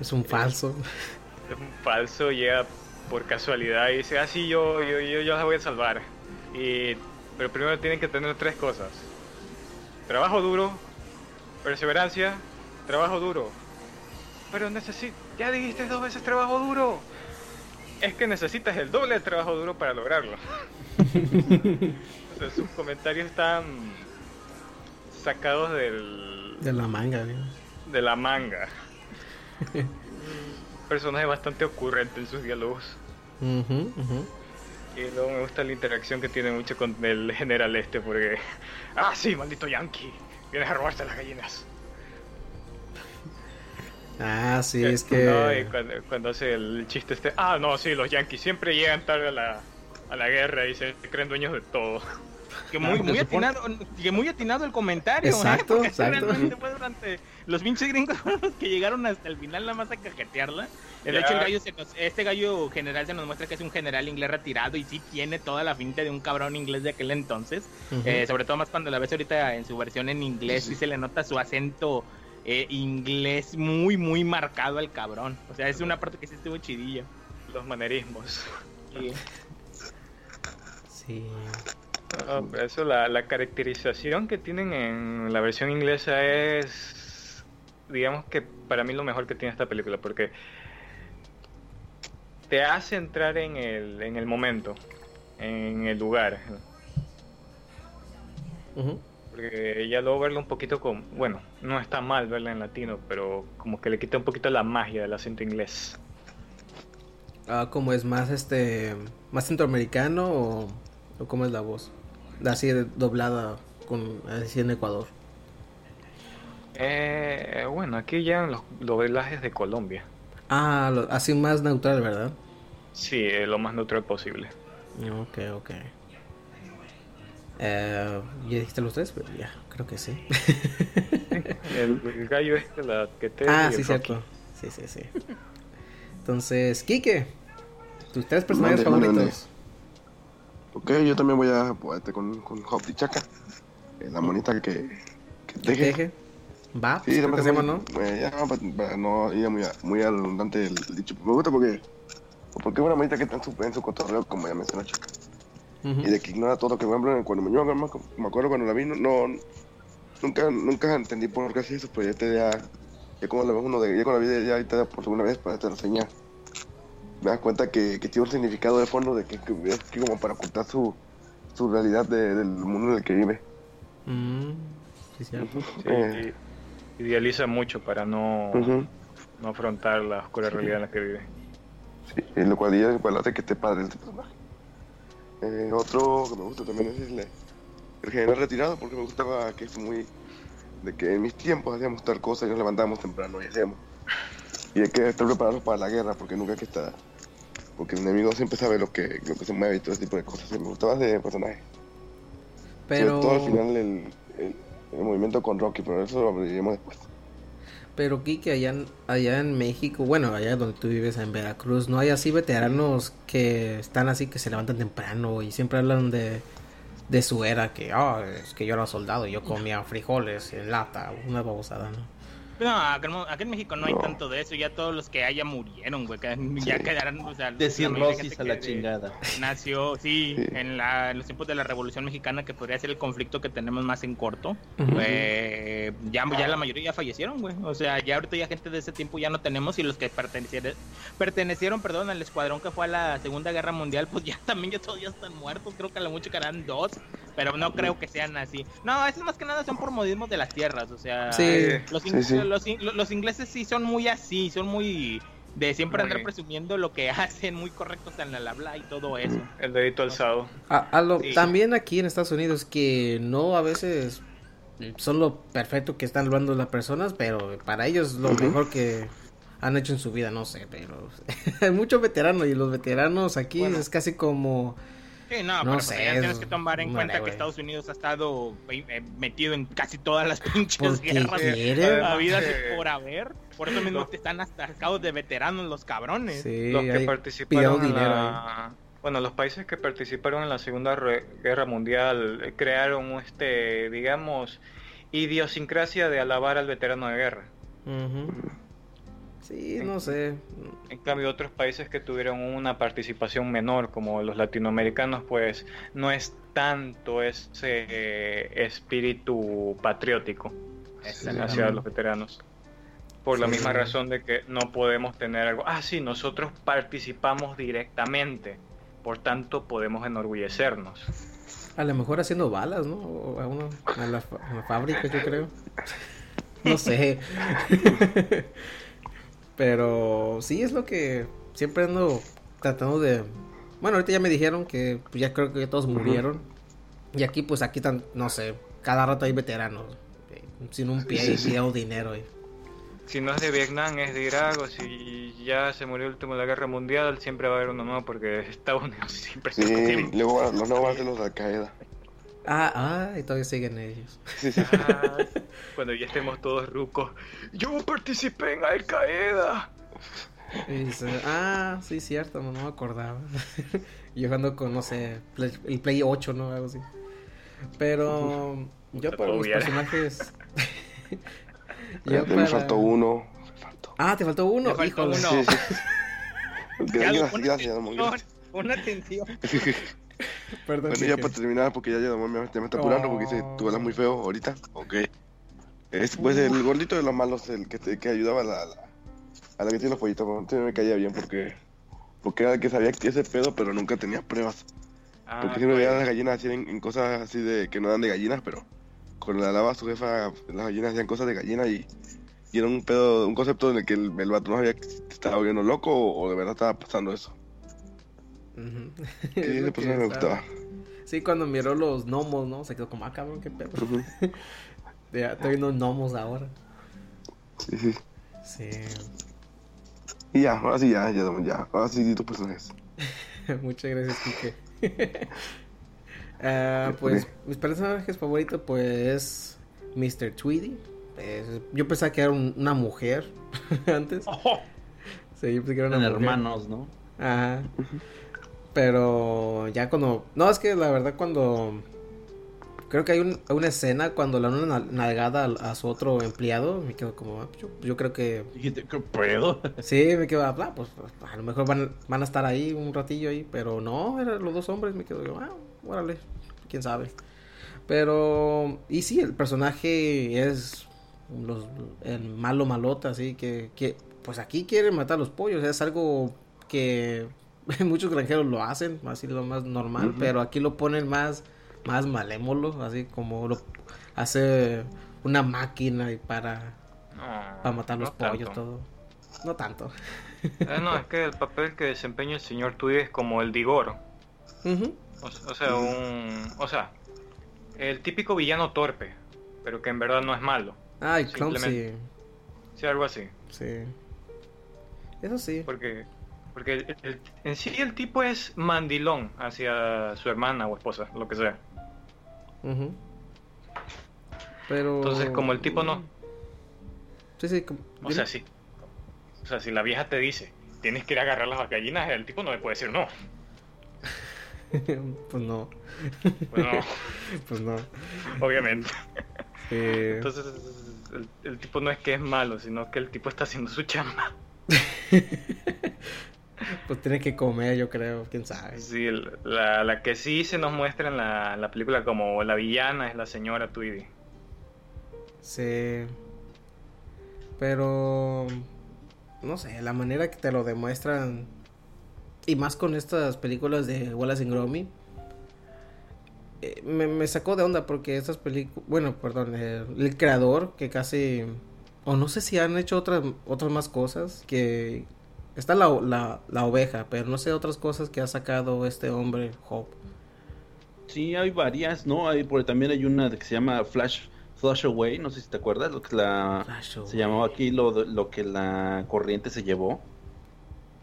Es un falso. es un falso, llega por casualidad y dice, ah, sí, yo, yo, yo, yo la voy a salvar. Y, pero primero tienen que tener tres cosas. Trabajo duro, perseverancia trabajo duro. Pero necesito, ya dijiste dos veces trabajo duro. Es que necesitas el doble de trabajo duro para lograrlo. o sea, sus comentarios están sacados del, De la manga, ¿no? de la manga. Un personaje bastante ocurrente en sus diálogos. Y luego me gusta la interacción que tiene mucho con el general este, porque. ¡Ah, sí, maldito yankee! Vienes a robarse las gallinas. Ah, sí, Eh, es que. No, y cuando, cuando hace el chiste este. Ah, no, sí, los yankees siempre llegan tarde a la, a la guerra y se creen dueños de todo. Que muy, Ah, muy supone- atinado, que muy atinado el comentario, ¿eh? Exacto, Porque exacto. realmente fue durante los pinches gringos fueron los que llegaron hasta el final nada más a cajetearla. De Ya. hecho, el gallo se nos- este gallo general se nos muestra que es un general inglés retirado y sí tiene toda la finta de un cabrón inglés de aquel entonces. Eh, sobre todo más cuando la ves ahorita en su versión en inglés, sí se le nota su acento eh, inglés muy, muy marcado al cabrón. O sea, es una parte que sí estuvo chidilla. Los manerismos. Sí. Ah, pero eso, la, la caracterización que tienen en la versión inglesa es, digamos que para mí lo mejor que tiene esta película, porque te hace entrar en el, en el momento, en el lugar. Ujú. Porque ya luego verlo un poquito con, bueno, no está mal verla en latino, pero como que le quita un poquito la magia del acento inglés. Ah, como es más este. más centroamericano o, o cómo es la voz? Así doblada con así en Ecuador. Eh, bueno, aquí ya los doblajes de Colombia. Ah, lo- así más neutral, ¿verdad? Sí, eh, lo más neutral posible. Ok, ok. Eh, ¿Ya dijiste los tres? Pero ya, creo que sí. El, el gallo este, la que te ah, sí, cierto. Sí, sí, sí. Entonces, Kike, tus tres personajes Mande, mande, favoritos. Ok, yo también voy a pues, este, con, con Hop y Chaka. eh, la monita que, que teje. Teje. Va, Sí, pues, que se llama, ¿no? eh, ya, para, para no ir muy, muy redundante el dicho. Me gusta porque, porque es una monita que está en su, en su cotorreo, como ya mencionó Ujú. Y de que ignora todo, que por ejemplo, cuando me, yo me me acuerdo cuando la vi, no, no- nunca, nunca entendí por qué hacía eso, pero ya te ya, ya como la ves uno de, ya cuando la vi ya ahorita por segunda vez, para te enseñar, me das cuenta que, que tiene un significado de fondo de que, que es que como para ocultar su, su realidad de- del mundo en el que vive. Mm, sí, cierto. Sí, Eh, y- idealiza mucho para no, ujú. no afrontar la oscura realidad en la que vive. Sí, y lo cual ya igual hace que esté padre este personaje. Eh, otro que me gusta también es el, el general retirado, porque me gustaba que es muy. de que en mis tiempos hacíamos tal cosa y nos levantábamos temprano y hacíamos. Y hay que estar preparados para la guerra, porque nunca hay que estar. Porque el enemigo siempre sabe lo que, lo que se mueve y todo ese tipo de cosas. Y me gustaba ese personaje. Pero, Sobre todo al final el, el, el movimiento con Rocky, pero eso lo veremos después. Pero Kike, allá allá en México, bueno, allá donde tú vives, en Veracruz, ¿no hay así veteranos que están así, que se levantan temprano y siempre hablan de, de su era, que, ah, es que yo era soldado yo comía frijoles en lata, una babosada, ¿no? No, acá, en- acá en México no hay No. tanto de eso. Ya todos los que haya murieron, güey. que Ya quedarán, o sea, De cirrosis a la chingada. Nació, sí, Sí. En, la, en los tiempos de la Revolución Mexicana, que podría ser el conflicto que tenemos más en corto. Eh, ya, ya la mayoría ya fallecieron, güey. O sea, ya ahorita ya gente de ese tiempo ya no tenemos. Y los que pertenecieron, pertenecieron perdón, al escuadrón que fue a la Segunda Guerra Mundial, pues ya también ya todos ya están muertos. Creo que a lo mucho quedarán dos. Pero no creo que sean así. No, eso más que nada son por modismos de las tierras. O sea, Sí. los, Sí, in- sí. Los, los ingleses sí son muy así, son muy de siempre Muy- andar presumiendo lo que hacen, muy correctos en el habla y todo eso. El dedito alzado. A- a lo- Sí. También aquí en Estados Unidos que no a veces son lo perfecto que están hablando las personas, pero para ellos lo mejor que han hecho en su vida, no sé, pero hay muchos veteranos y los veteranos aquí Bueno. es casi como Sí, no, No pero pues sé, ya tienes es- que tomar en no, cuenta que Estados Unidos ha estado eh, eh, metido en casi todas las pinches guerras quiere. habidas Eh, por haber. Por eso mismo no. te están hasta sacados de veteranos los cabrones. Sí, los que participaron en la... Bueno, los países que participaron en la Segunda Guerra Mundial eh, crearon, este, digamos, idiosincrasia de alabar al veterano de guerra. Sí, no sé. En cambio, otros países que tuvieron una participación menor, como los latinoamericanos, pues no es tanto ese eh, espíritu patriótico hacia los veteranos. Por la Sí. misma razón de que no podemos tener algo. Ah, sí, nosotros participamos directamente. Por tanto, podemos enorgullecernos. A lo mejor haciendo balas, ¿no? O a, uno, a, la, a la fábrica, yo creo. No sé. Pero sí es lo que siempre ando tratando de... Bueno, ahorita ya me dijeron que pues, ya creo que ya todos murieron. Y aquí, pues aquí, tan, no sé, cada rato hay veteranos. eh, Sin un pie Sí, y sí. dinero. y- Si no es de Vietnam, es de Irak, o si ya se murió el último de la guerra mundial, siempre va a haber uno nuevo porque Estados Unidos siempre se Sí, luego van- los nuevos van a ser los de Al Qaeda. Ah, ah, y todavía siguen ellos. Sí, sí. Ah, Cuando ya estemos todos rucos. Yo participé en Al Qaeda. Y dice, ah, sí, cierto, no, no me acordaba. yo jugando con, no sé, Play- el Play 8, ¿no? Algo así. Pero yo para mis guiar. personajes... yo Espérate, Me faltó uno. Me faltó. Ah, te faltó uno, Te faltó híjole. uno. Sí, sí. Ya, Gracias, gracias, gracias. pon atención. Perdón. Bueno, ya Kike. para terminar, porque ya, ya, me, ya me está apurando porque dice, tú hablas muy feo ahorita. Ok. Es pues el gordito de los malos, el que, que ayudaba a la, a la, a la que tiene los pollitos. Antes me caía bien porque, porque era el que sabía que ese pedo, pero nunca tenía pruebas. Ah, Porque siempre veía a las gallinas así en, en cosas así de que no dan de gallinas, pero con la lava su jefa, las gallinas hacían cosas de gallina y, y era un pedo, un concepto en el que el, el vato no sabía que estaba volviendo loco o, o de verdad estaba pasando eso. Sí, Es lo ese que personaje me gustaba. Sí, cuando miró los gnomos, ¿no? Se quedó como, ah, cabrón, qué pedo. Ujú. Ya, estoy viendo gnomos ahora. Sí, sí. Sí. Y ya, ahora sí, ya, ya, ya. Ahora sí, di tus personajes. Muchas gracias, Kike. Ah, pues mis personajes favoritos, pues Mr. Tweedy. Yo pensaba que era un- una mujer antes. Sí, yo pensé que era una Eran mujer. hermanos, ¿no? Ajá. Pero ya cuando. No, es que la verdad, cuando. Creo que hay un- una escena cuando le dan una nal- nalgada a, a su otro empleado. Me quedo como. ah, Yo, yo creo que. ¿qué pedo? Sí, me quedo. Ah, pues a lo mejor van, van a estar ahí un ratillo ahí. Pero no, eran los dos hombres. Me quedo. Ah, órale. Quién sabe. Pero. Y sí, el personaje es. Los, el malo malota, así que, que. Pues aquí quieren matar los pollos. Es algo que muchos granjeros lo hacen, así lo más normal, pero aquí lo ponen más, más malémolo, así como lo hace una máquina y para, no, para matar los no pollos, tanto. todo. No tanto. Eh, no, es que el papel que desempeña el señor Tweedy es como el Digoro. O, o sea, un. O sea, el típico villano torpe, pero que en verdad no es malo. Ay, Clumsy. Simplemente. Sí, algo así. Sí. Eso sí. Porque, porque el- el- en sí el tipo es mandilón hacia su hermana o esposa, lo que sea. Pero. Entonces, como el tipo no. Sí, sí. como- O sea, sí. O sea, si la vieja te dice, tienes que ir a agarrar las gallinas, el tipo no le puede decir no. pues no. Pues no, Pues no. obviamente. Sí. Entonces, el, el tipo no es que es malo, sino que el tipo está haciendo su chamba. Pues tiene que comer, yo creo. Quién sabe. Sí, la, la que sí se nos muestra en la, la película como la villana es la señora Tweedy. Sí. Pero. No sé, la manera que te lo demuestran. Y más con estas películas de Wallace y Gromit. eh, me, me sacó de onda porque estas películas. Bueno, perdón. eh, el creador que casi. O no sé si han hecho otras, otras más cosas. Que. Está la, la, la oveja, pero no sé otras cosas que ha sacado este hombre, Hope. Sí, hay varias, ¿no? Hay, porque también hay una que se llama Flash, Flash Away, no sé si te acuerdas, lo que la, se llamaba aquí lo, lo que la corriente se llevó.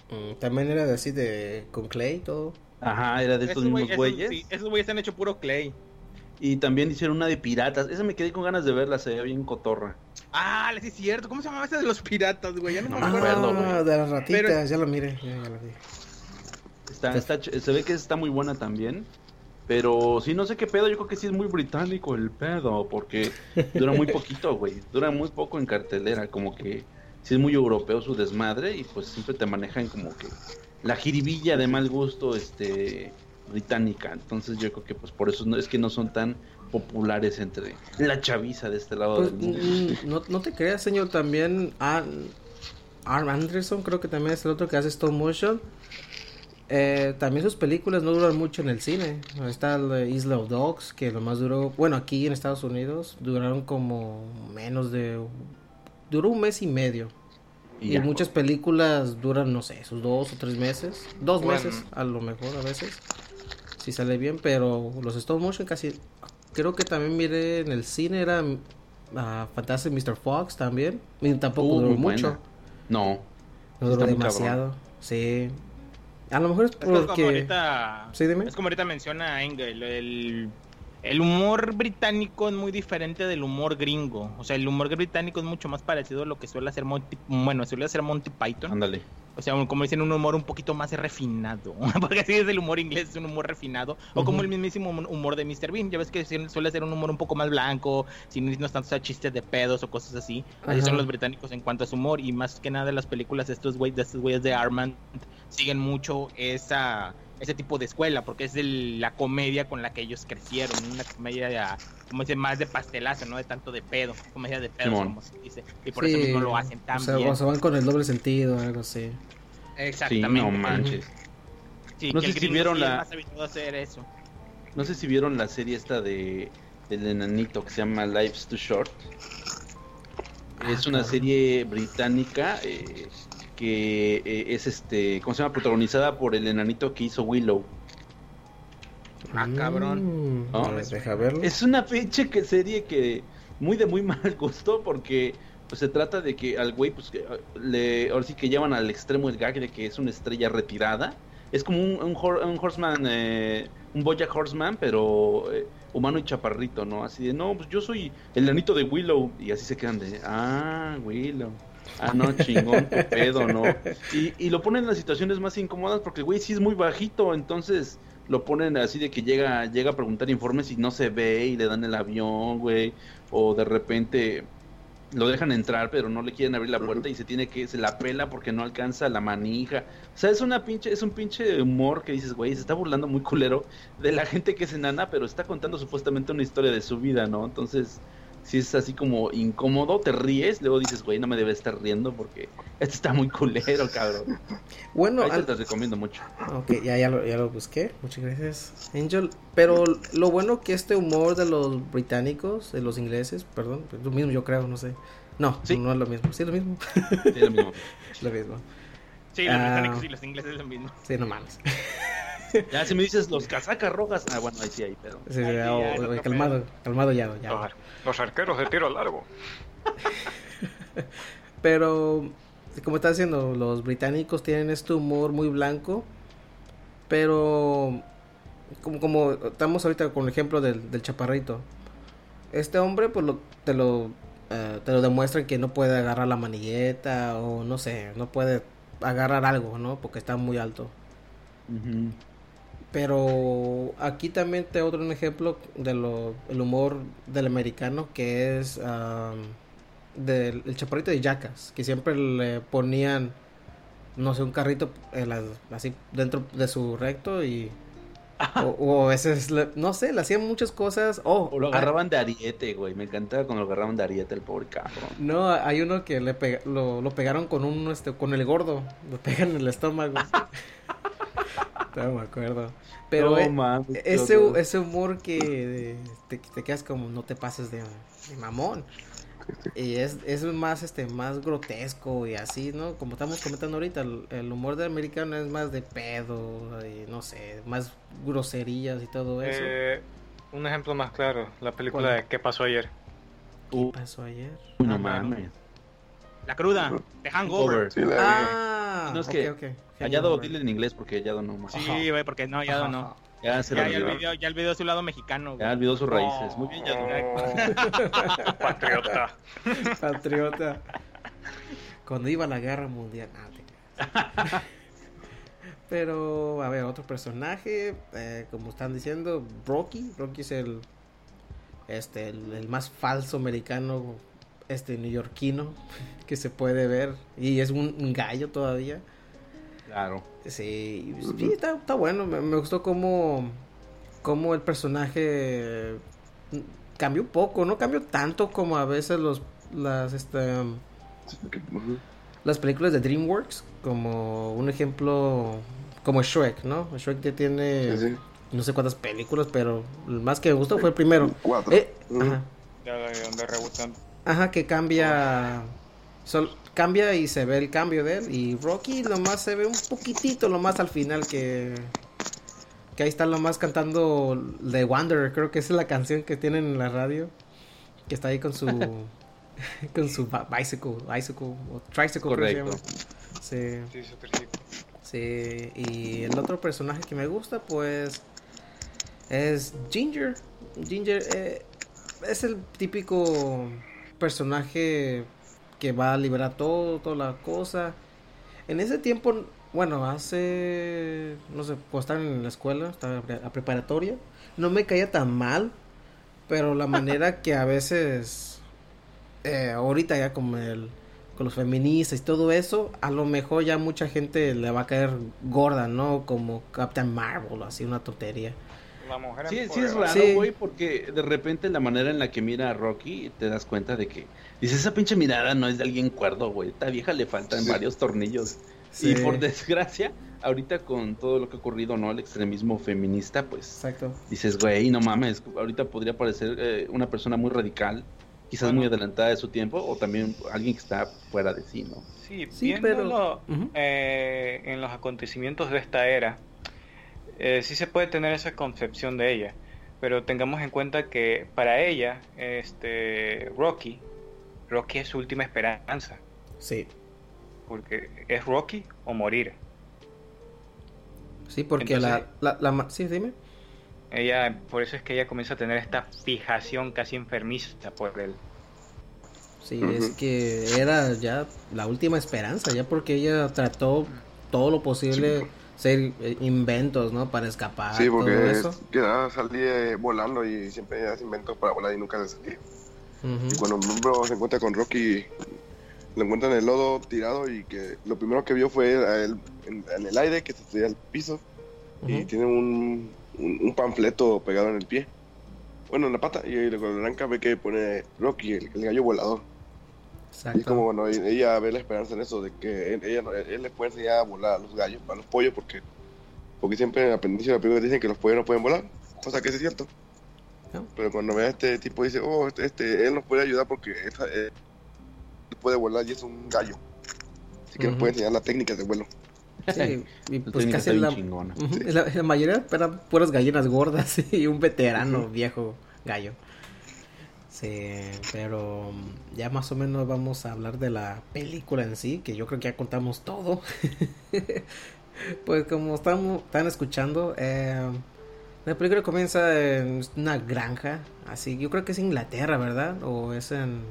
Mm, También era de así de. Con Clay y todo. Ajá, era de estos Esos mismos esos- güeyes. sí, esos güeyes han hecho puro clay. Y también hicieron una de piratas. Esa me quedé con ganas de verla, se veía bien cotorra. Ah, sí es cierto. ¿Cómo se llamaba esa de los piratas, güey? Ya no, No me acuerdo. Ah, de las ratitas, Pero- ya lo mire, ya, ya lo vi. Está, está se ve que está muy buena también. Pero sí, no sé qué pedo. Yo creo que sí es muy británico el pedo. Porque dura muy poquito, güey. Dura muy poco en cartelera. Como que sí es muy europeo su desmadre. Y pues siempre te manejan como que la jiribilla de mal gusto. Este. británica. Entonces yo creo que pues por eso no, es que no son tan populares entre la chaviza de este lado Pues, del mundo. mm, no, no te creas, señor, también Arm, Anderson creo que también es el otro que hace stop motion. Eh, también sus películas no duran mucho en el cine. Está la Isla of Dogs, que lo más duró, bueno, aquí en Estados Unidos duraron como menos de... Duró un mes y medio. Y, muchas películas duran, no sé, sus dos o tres meses. Dos Bueno. meses a lo mejor a veces. Si sale bien, pero los stop motion casi... Creo que también miré en el cine, era ah, Fantastic Mr. Fox también. Y tampoco Uh, duró mucho. No, No duró demasiado. Sí. A lo mejor es Es que es como porque... ahorita. Sí, dime. Es como ahorita menciona Engel. El, el humor británico es muy diferente del humor gringo. O sea, el humor británico es mucho más parecido a lo que suele hacer Monty, bueno, suele hacer Monty Python. ándale. O sea, como dicen, un humor un poquito más refinado. Porque así es el humor inglés, es un humor refinado. O como el mismísimo hum- humor de Mr. Bean. Ya ves que suele ser un humor un poco más blanco, sin irnos tanto a chistes de pedos o cosas así. Así son los británicos en cuanto a su humor. Y más que nada las películas de estos güeyes, de estos güeyes de Armand, siguen mucho esa ese tipo de escuela, porque es el- la comedia con la que ellos crecieron, una comedia, de, como dice, más de pastelazo, no de tanto de pedo, comedia de pedo, Simón. como se dice, y por Sí, eso mismo lo hacen tan o sea, bien. o se van con el doble sentido, algo así. Sí, Exactamente. no manches. Sí, No sé si vieron la- más habituado a hacer eso. No sé si vieron la serie esta de del enanito que se llama Life's Too Short. Ah, es una serie británica eh, que eh, es este, ¿cómo se llama? Protagonizada por el enanito que hizo Willow. Ah, cabrón. Mm, No, ver, deja verlo. Es una pinche que serie que muy de muy mal gusto porque pues se trata de que al güey pues que, eh, le ahora sí que llevan al extremo el gag de que es una estrella retirada. Es como un, un, hor- un horseman, eh, un Bojack Horseman, pero eh, humano y chaparrito, ¿no? Así de, no, pues yo soy el nanito de Willow. Y así se quedan de, ah, Willow. Ah, no, chingón, tu pedo, ¿no? Y, y lo ponen en las situaciones más incómodas porque güey sí es muy bajito, entonces lo ponen así de que llega, llega a preguntar informes y no se ve y le dan el avión, güey. O de repente lo dejan entrar pero no le quieren abrir la puerta y se tiene que, se la pela porque no alcanza la manija. O sea, es una pinche, es un pinche humor que dices, güey, se está burlando muy culero de la gente que es enana, pero está contando supuestamente una historia de su vida, ¿no? Entonces, si es así como incómodo, te ríes, luego dices, güey, no me debe estar riendo porque este está muy culero, cabrón. Bueno, Ahí te al- lo recomiendo mucho. Ok, ya, ya, lo, ya lo busqué. Muchas gracias, Angel. Pero lo bueno que este humor de los británicos, de los ingleses, perdón, es lo mismo yo creo, no sé. No, Sí. no es lo mismo. Sí, es lo mismo. Sí, lo mismo. lo mismo. Sí, los Ah. británicos y los ingleses es lo mismo. Sí, no mames. Ya si me dices los casacas rojas, ah, bueno, ahí sí hay, pero... Sí, ya, ya, o- te calmado, calmado ya, ya. Los arqueros de tiro largo. Pero, como está diciendo, los británicos tienen este humor muy blanco. Pero, como, como estamos ahorita con el ejemplo del, del chaparrito. Este hombre, pues lo, te lo eh, te lo demuestran que no puede agarrar la manilleta o no sé, no puede agarrar algo, ¿no? Porque está muy alto. Pero aquí también te otro un ejemplo de lo el humor del americano que es am, del el chaparrito de Jackass, que siempre le ponían no sé un carrito las- así dentro de su recto y o, o a veces le- no sé, le hacían muchas cosas. Oh, O lo agarraban de ariete, güey. Me encantaba cuando lo agarraban de ariete, el pobre cabrón. No, hay uno que le pega- lo, lo pegaron con un este con el gordo, lo pegan en el estómago. no me acuerdo. Pero No qué ese, ese humor que te, te quedas como no te pases de, de mamón. Y es, es más este más grotesco y así, ¿no? Como estamos comentando ahorita, el, el humor del americano es más de pedo y no sé, más groserías y todo eso. Eh, un ejemplo más claro, la película ¿Cuál? de ¿Qué pasó ayer? Uh, ¿Qué pasó ayer? no Ah, mames. La cruda, The Hangover. Over. Sí, la vi. Ah, No, es ok, que ok. Hallado, dile en inglés porque Hallado no más. Sí, güey, porque no, ya Ajá, no. Ya se lo Ya, ya olvidó. ya olvidó su lado mexicano, güey. Ya olvidó sus raíces. Muy bien. Oh, patriota. Patriota. Cuando iba a la guerra mundial. Ah. Pero, a ver, otro personaje. eh, como están diciendo, Rocky. Rocky es el. Este, el, el más falso americano. Este, neoyorquino. Que se puede ver. Y es un, un gallo todavía. Claro. Sí, sí está, está bueno. Me, me gustó cómo, cómo el personaje cambió un poco. No cambió tanto como a veces los las este las películas de DreamWorks. Como un ejemplo, como Shrek, ¿no? Shrek ya tiene Sí, sí. no sé cuántas películas, pero el más que me gustó fue el primero. Cuatro. Eh, ajá. Ya de donde rebotan. Ajá, que cambia. sol- cambia y se ve el cambio de él. Y Rocky nomás se ve un poquitito, lo más al final que. Que ahí está lo más cantando The Wanderer, creo que esa es la canción que tienen en la radio. Que está ahí con su. con su bicycle, bicycle o tricycle, creo que se Correcto. llama. Sí. Sí. Sí, y el otro personaje que me gusta, pues, es Ginger. Ginger eh, es el típico personaje que va a liberar todo, toda la cosa. En ese tiempo, bueno, hace, no sé, cuando estaba en la escuela, estaba a preparatoria, no me caía tan mal, pero la manera que a veces, eh, ahorita ya como el, con los feministas y todo eso, a lo mejor ya mucha gente le va a caer gorda, ¿no? Como Captain Marvel, así una tontería. La mujer Sí, sí es raro, Sí. güey, porque de repente la manera en la que mira a Rocky te das cuenta de que dice esa pinche mirada no es de alguien cuerdo, güey. Esta vieja le faltan Sí. varios tornillos. Sí. Y por desgracia, ahorita con todo lo que ha ocurrido, ¿no? El extremismo feminista, pues Exacto. dices, güey, no mames, ahorita podría parecer eh, una persona muy radical, quizás Bueno. muy adelantada de su tiempo, o también alguien que está fuera de sí, ¿no? Sí, Sí, viéndolo pero- eh, en los acontecimientos de esta era, eh, sí se puede tener esa concepción de ella, pero tengamos en cuenta que para ella, este Rocky, Rocky es su última esperanza, Sí. porque es Rocky o morir. Sí, porque Entonces- la, la, la Sí, dime. Ella, por eso es que ella comienza a tener esta fijación casi enfermiza por él. Sí, es que era ya la última esperanza, ya porque ella trató todo lo posible, hacer eh, inventos, ¿no? Para escapar, Sí, porque es- salía eh, volando y siempre hace inventos para volar y nunca le salía. Ujú. Y cuando Bro se encuentra con Rocky, lo encuentra en el lodo tirado y que lo primero que vio fue a él en, en el aire que se estrella al piso y tiene un, un, un panfleto pegado en el pie. Bueno, en la pata, y cuando lo arranca ve que pone Rocky, el, el gallo volador. Y es Exacto. como, bueno, e- ella ve la esperanza en eso, de que él, ella, no- él les puede enseñar a volar a los gallos, a los pollos, porque porque siempre en la aprendizaje de la película dicen que los pollos no pueden volar, cosa que sí es cierto. No. Pero cuando ve a este tipo dice, oh, este, este, él nos puede ayudar porque esta- él puede volar y es un gallo. Así que nos Ujú. puede enseñar la técnica de vuelo. Sí, y La pues técnica casi la. Ujú, la, la mayoría eran puras gallinas gordas y un veterano viejo gallo. Sí, pero mm, ya más o menos vamos a hablar de la película en sí, que yo creo que ya contamos todo. pues como estamos, están escuchando, eh, la película comienza en una granja, así, yo creo que es Inglaterra, ¿verdad? O es en...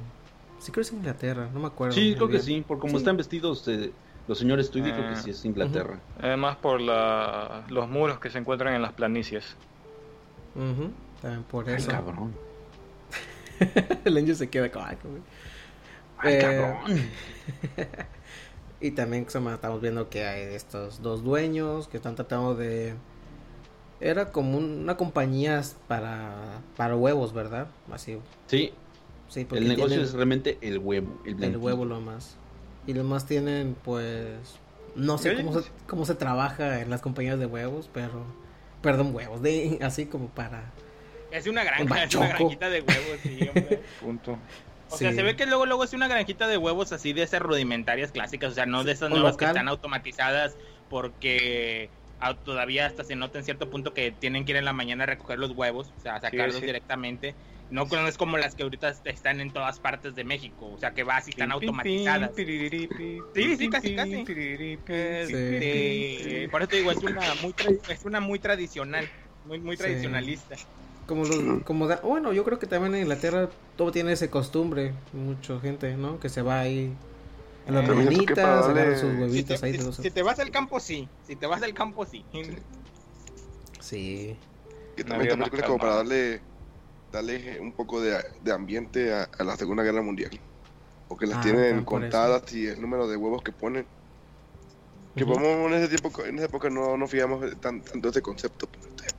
Sí creo que es Inglaterra, no me acuerdo. Sí, creo que sí, por como Sí. están vestidos eh, los señores Tweedy, creo que Ah. sí es Inglaterra. Además por la, los muros que se encuentran en las planicies. Ujú, también por Ay, eso. cabrón. El Angel se queda como, "Ay, güey". Ay, Eh, cabrón. Y también estamos viendo que hay estos dos dueños que están tratando de... Era como un- una compañía para, para huevos, ¿verdad? Así, Sí, sí, porque el negocio tienen es realmente el huevo. El, el huevo lo más. Y los más tienen, pues... No sé cómo se, cómo se trabaja en las compañías de huevos, pero... Perdón, huevos, de, así como para... Es una granja, Un es una granjita de huevos, sí, hombre. Punto. O sea, se ve que luego luego es una granjita de huevos así de esas rudimentarias clásicas, o sea, no de esas nuevas que están automatizadas porque ah, todavía hasta se nota en cierto punto que tienen que ir en la mañana a recoger los huevos, o sea, sacarlos sí. directamente. No, no es como las que ahorita están en todas partes de México, o sea, que vas y están automatizadas. Sí, sí, casi, casi. Por eso te digo, es una muy, tra- es una muy tradicional, muy, muy Sí. tradicionalista. Como los, como da- bueno, yo creo que también en Inglaterra todo tiene ese costumbre, mucha gente, ¿no? Que se va ahí en las mañanitas, para darle- agarra sus Si te, huevitos ahí. si- de los- si te vas al campo, sí. Si te vas al campo, sí. Sí, Que también película es como para darle, darle un poco de, de ambiente a, a la Segunda Guerra Mundial. Porque las Ah, tienen eso. contadas y el número de huevos que ponen. Que como en ese tiempo, en esa época no, no fijamos tan, tanto ese concepto. pues, este.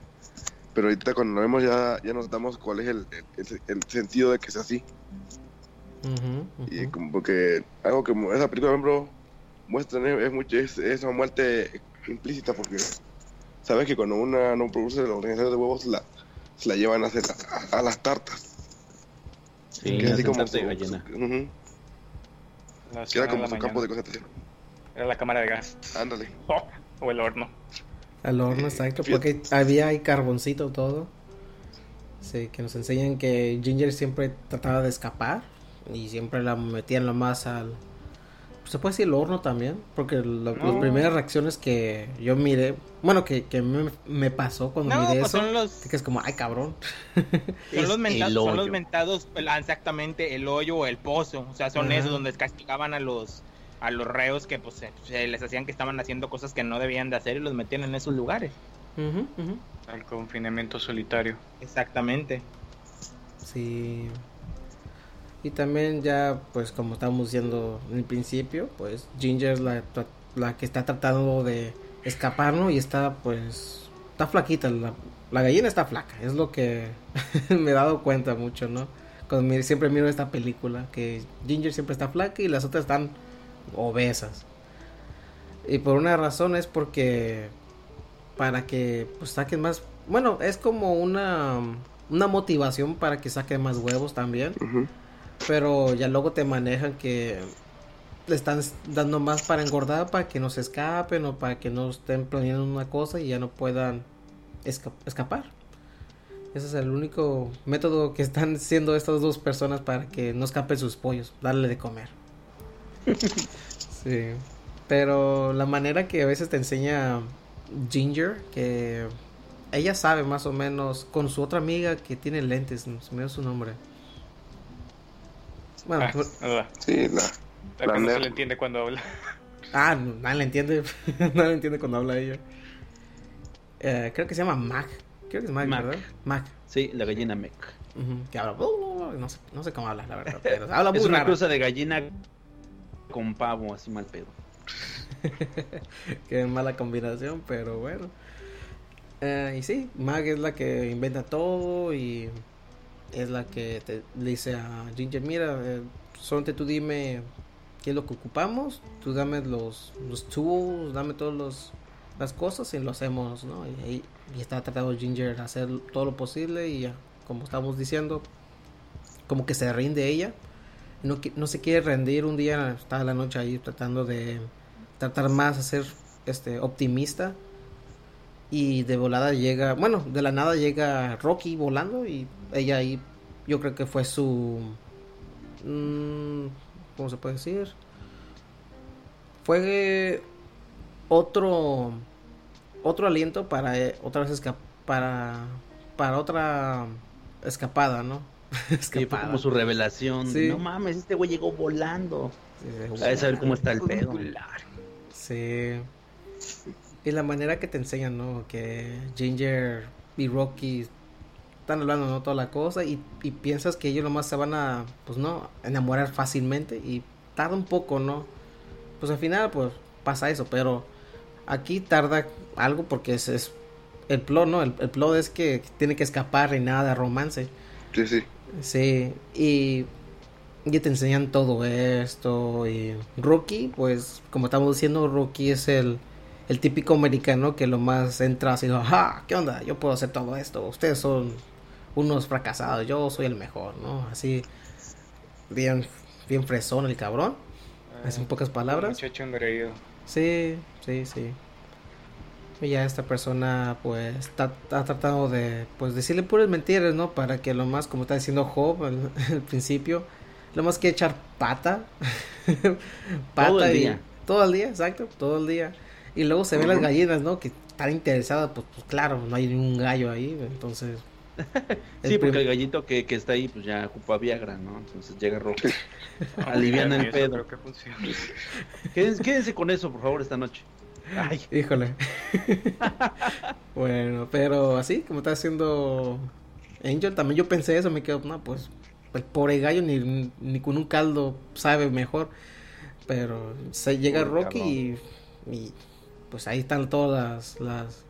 Pero ahorita cuando lo vemos ya, ya nos damos cuál es el, el, el sentido de que sea así. Ujú, Y ujú. como que algo que esa película, por ejemplo, muestra es, es, mucho, es, es una muerte implícita porque sabes que cuando una no produce los organizadores de huevos la, se la llevan a hacer a, a las tartas. Sí, que es así como su, de gallina. su- ujú, Las que era como su la campo de mañana. concentración. Era la cámara de gas. Ándale. Oh, o el horno. Al horno, exacto, porque había ahí carboncito todo. Sí, que nos enseñan que Ginger siempre trataba de escapar y siempre la metían lo más al... Se puede decir el horno también, porque lo- las No. primeras reacciones que yo miré, bueno, que, que me, me pasó cuando No, miré pues eso, son los, que es como, ay cabrón. son los mentados, son los ah, exactamente, el hoyo o el pozo. O sea, son esos donde castigaban a los a los reos que pues se, se les hacían que estaban haciendo cosas que no debían de hacer y los metían en esos lugares. El confinamiento solitario. Exactamente. Sí. Y también ya, pues como estábamos diciendo en el principio, pues Ginger es la, la que está tratando de escapar, ¿no? Y está, pues, está flaquita. La, la gallina está flaca, es lo que me he dado cuenta mucho, ¿no? Cuando mi- siempre miro esta película, que Ginger siempre está flaca y las otras están obesas. Y por una razón es porque para que pues saquen más, bueno, es como una una motivación para que saquen más huevos también, pero ya luego te manejan que le están dando más para engordar para que no se escapen o para que no estén planeando una cosa y ya no puedan esca- escapar. Ese es el único método que están haciendo estas dos personas para que no escapen sus pollos, darle de comer. Sí. Pero la manera que a veces te enseña Ginger, que ella sabe más o menos con su otra amiga que tiene lentes, no se me dio su nombre. Bueno, Ah, pues- Sí, la, la La que no se le entiende cuando habla. ah, no, nadie le entiende, nadie le entiende cuando habla ella. Eh, creo que se llama Mac, creo que es Mac, Mac. ¿verdad? Mac. Sí, la gallina. Ujú, que habla, no sé, no sé cómo habla, la verdad, pero habla muy Es una raro. cruza de gallina con pavo, así mal pedo. Qué mala combinación, pero bueno. Eh, y sí, Mag es la que inventa todo y es la que te, le dice a Ginger, mira, eh, solamente tú dime qué es lo que ocupamos, tú dame los, los tools, dame todas los, las cosas y lo hacemos, ¿no? Y, y está tratando Ginger de hacer todo lo posible y como estamos diciendo, como que se rinde ella. No, no se quiere rendir un día, está la noche ahí tratando de tratar más a ser este optimista. Y de volada llega bueno de la nada llega Rocky volando y ella ahí yo creo que fue su mm, cómo se puede decir fue otro otro aliento para eh, otra vez para para otra escapada no Sí, fue como su revelación. Sí. No mames, este güey llegó volando. Sí, sí, A saber cómo está el pedo. Sí. Y la manera que te enseñan, ¿no? Que Ginger y Rocky están hablando, ¿no? Toda la cosa y, y piensas que ellos nomás se van a, pues no, enamorar fácilmente y tarda un poco, ¿no? Pues al final, pues pasa eso, pero aquí tarda algo porque es, es el plot, ¿no? El, el plot es que tiene que escapar y nada de romance. sí, sí. Sí, y ya te enseñan todo esto. Y Rocky, pues, como estamos diciendo, Rocky es el, el típico americano que lo más entra así, ¡ah! ¿Qué onda? Yo puedo hacer todo esto. Ustedes son unos fracasados, yo soy el mejor, ¿no? Así, bien, bien fresón el cabrón. Es en pocas palabras. Muchacho engreído. Sí, sí, sí. Y ya esta persona pues está, está tratando de pues decirle puras mentiras, ¿no? Para que lo más, como está diciendo Job al, al principio, lo más que echar pata. pata Todo el y- día. Todo el día, exacto, todo el día. Y luego se ven las gallinas, ¿no? Que están interesadas, pues, pues claro, no hay ningún gallo ahí, entonces... el Sí, porque el gallito que, que está ahí, pues ya ocupa Viagra, ¿no? Entonces llega. Ah, Aliviana el pedo. creo que funciona. Quédense, quédense con eso, por favor, esta noche. Ay, Híjole. bueno, pero así, como está haciendo Angel, también yo pensé eso, me quedo, no, pues, el pobre gallo ni, ni con un caldo sabe mejor. Pero se llega Pobre Rocky y, y pues ahí están todas las, las,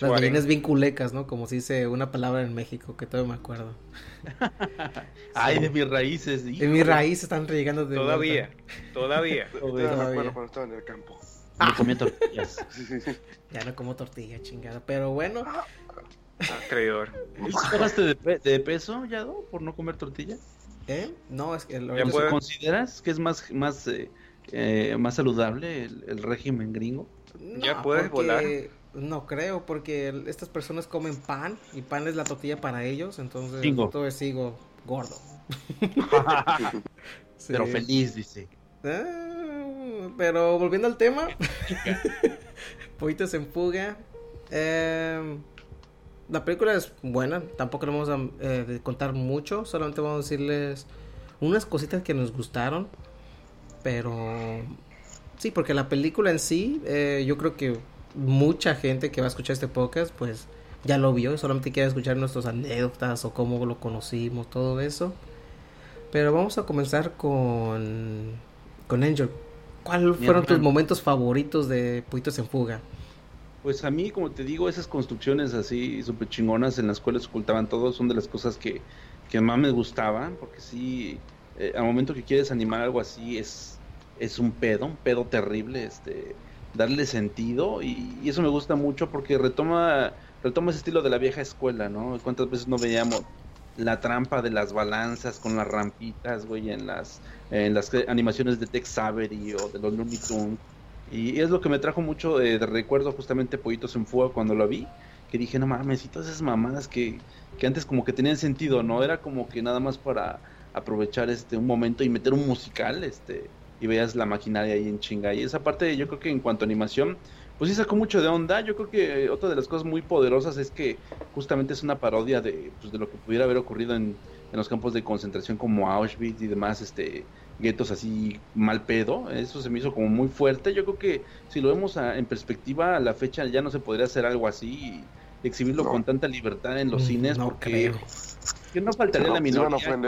las gallinas bien culecas, ¿no? Como se dice una palabra en México, que todavía me acuerdo. Ay, de mis raíces. Híjole. mis raíces están llegando de Todavía, todavía. Todavía me Todavía. acuerdo cuando estaba en el campo. Me comía tortillas. Ya no como tortilla, chingada. Pero bueno, Ah, traidor. ¿Y si bajaste de, pe- de peso, Yado, por no comer tortilla? ¿eh? No, es que... Ya puede- ¿Consideras que es más, más, eh, eh, más saludable el, el régimen gringo? Ya puedes volar. No creo, porque el- estas personas comen pan y pan es la tortilla para ellos, entonces Bingo. entonces sigo gordo. Sí. Pero feliz, dice. Ah, pero volviendo al tema, Pollitos en fuga. eh, la película es buena, tampoco le vamos a eh, contar mucho, solamente vamos a decirles unas cositas que nos gustaron. Pero sí, porque la película en sí, eh, yo creo que mucha gente que va a escuchar este podcast, pues ya lo vio y solamente quiere escuchar nuestras anécdotas o cómo lo conocimos, todo eso. Pero vamos a comenzar con, con Angel. ¿Cuáles fueron tus momentos favoritos de Puitos en Fuga? Pues a mí, como te digo, esas construcciones así súper chingonas en las cuales ocultaban todo son de las cosas que, que más me gustaban, porque sí, eh, al momento que quieres animar algo así es, es un pedo, un pedo terrible, este, darle sentido y, y eso me gusta mucho porque retoma, retoma ese estilo de la vieja escuela, ¿no? ¿Cuántas veces no veíamos la trampa de las balanzas con las rampitas, güey, en las, en las animaciones de Tex Avery o de los Looney Tunes? Y es lo que me trajo mucho eh, de recuerdo justamente Pollitos en Fuga cuando lo vi, que dije, no mames, y todas esas mamadas que, que antes como que tenían sentido, ¿no? Era como que nada más para aprovechar este un momento y meter un musical, este, y veías la maquinaria ahí en chinga. Y esa parte yo creo que en cuanto a animación, pues sí sacó mucho de onda. Yo creo que eh, otra de las cosas muy poderosas es que justamente es una parodia de, pues, de lo que pudiera haber ocurrido en, en los campos de concentración como Auschwitz y demás, este guetos así mal pedo, eso se me hizo como muy fuerte. Yo creo que si lo vemos a- en perspectiva, a la fecha ya no se podría hacer algo así y exhibirlo No. con tanta libertad en los Mm, cines, no porque creo. que no faltaría No, la minoría.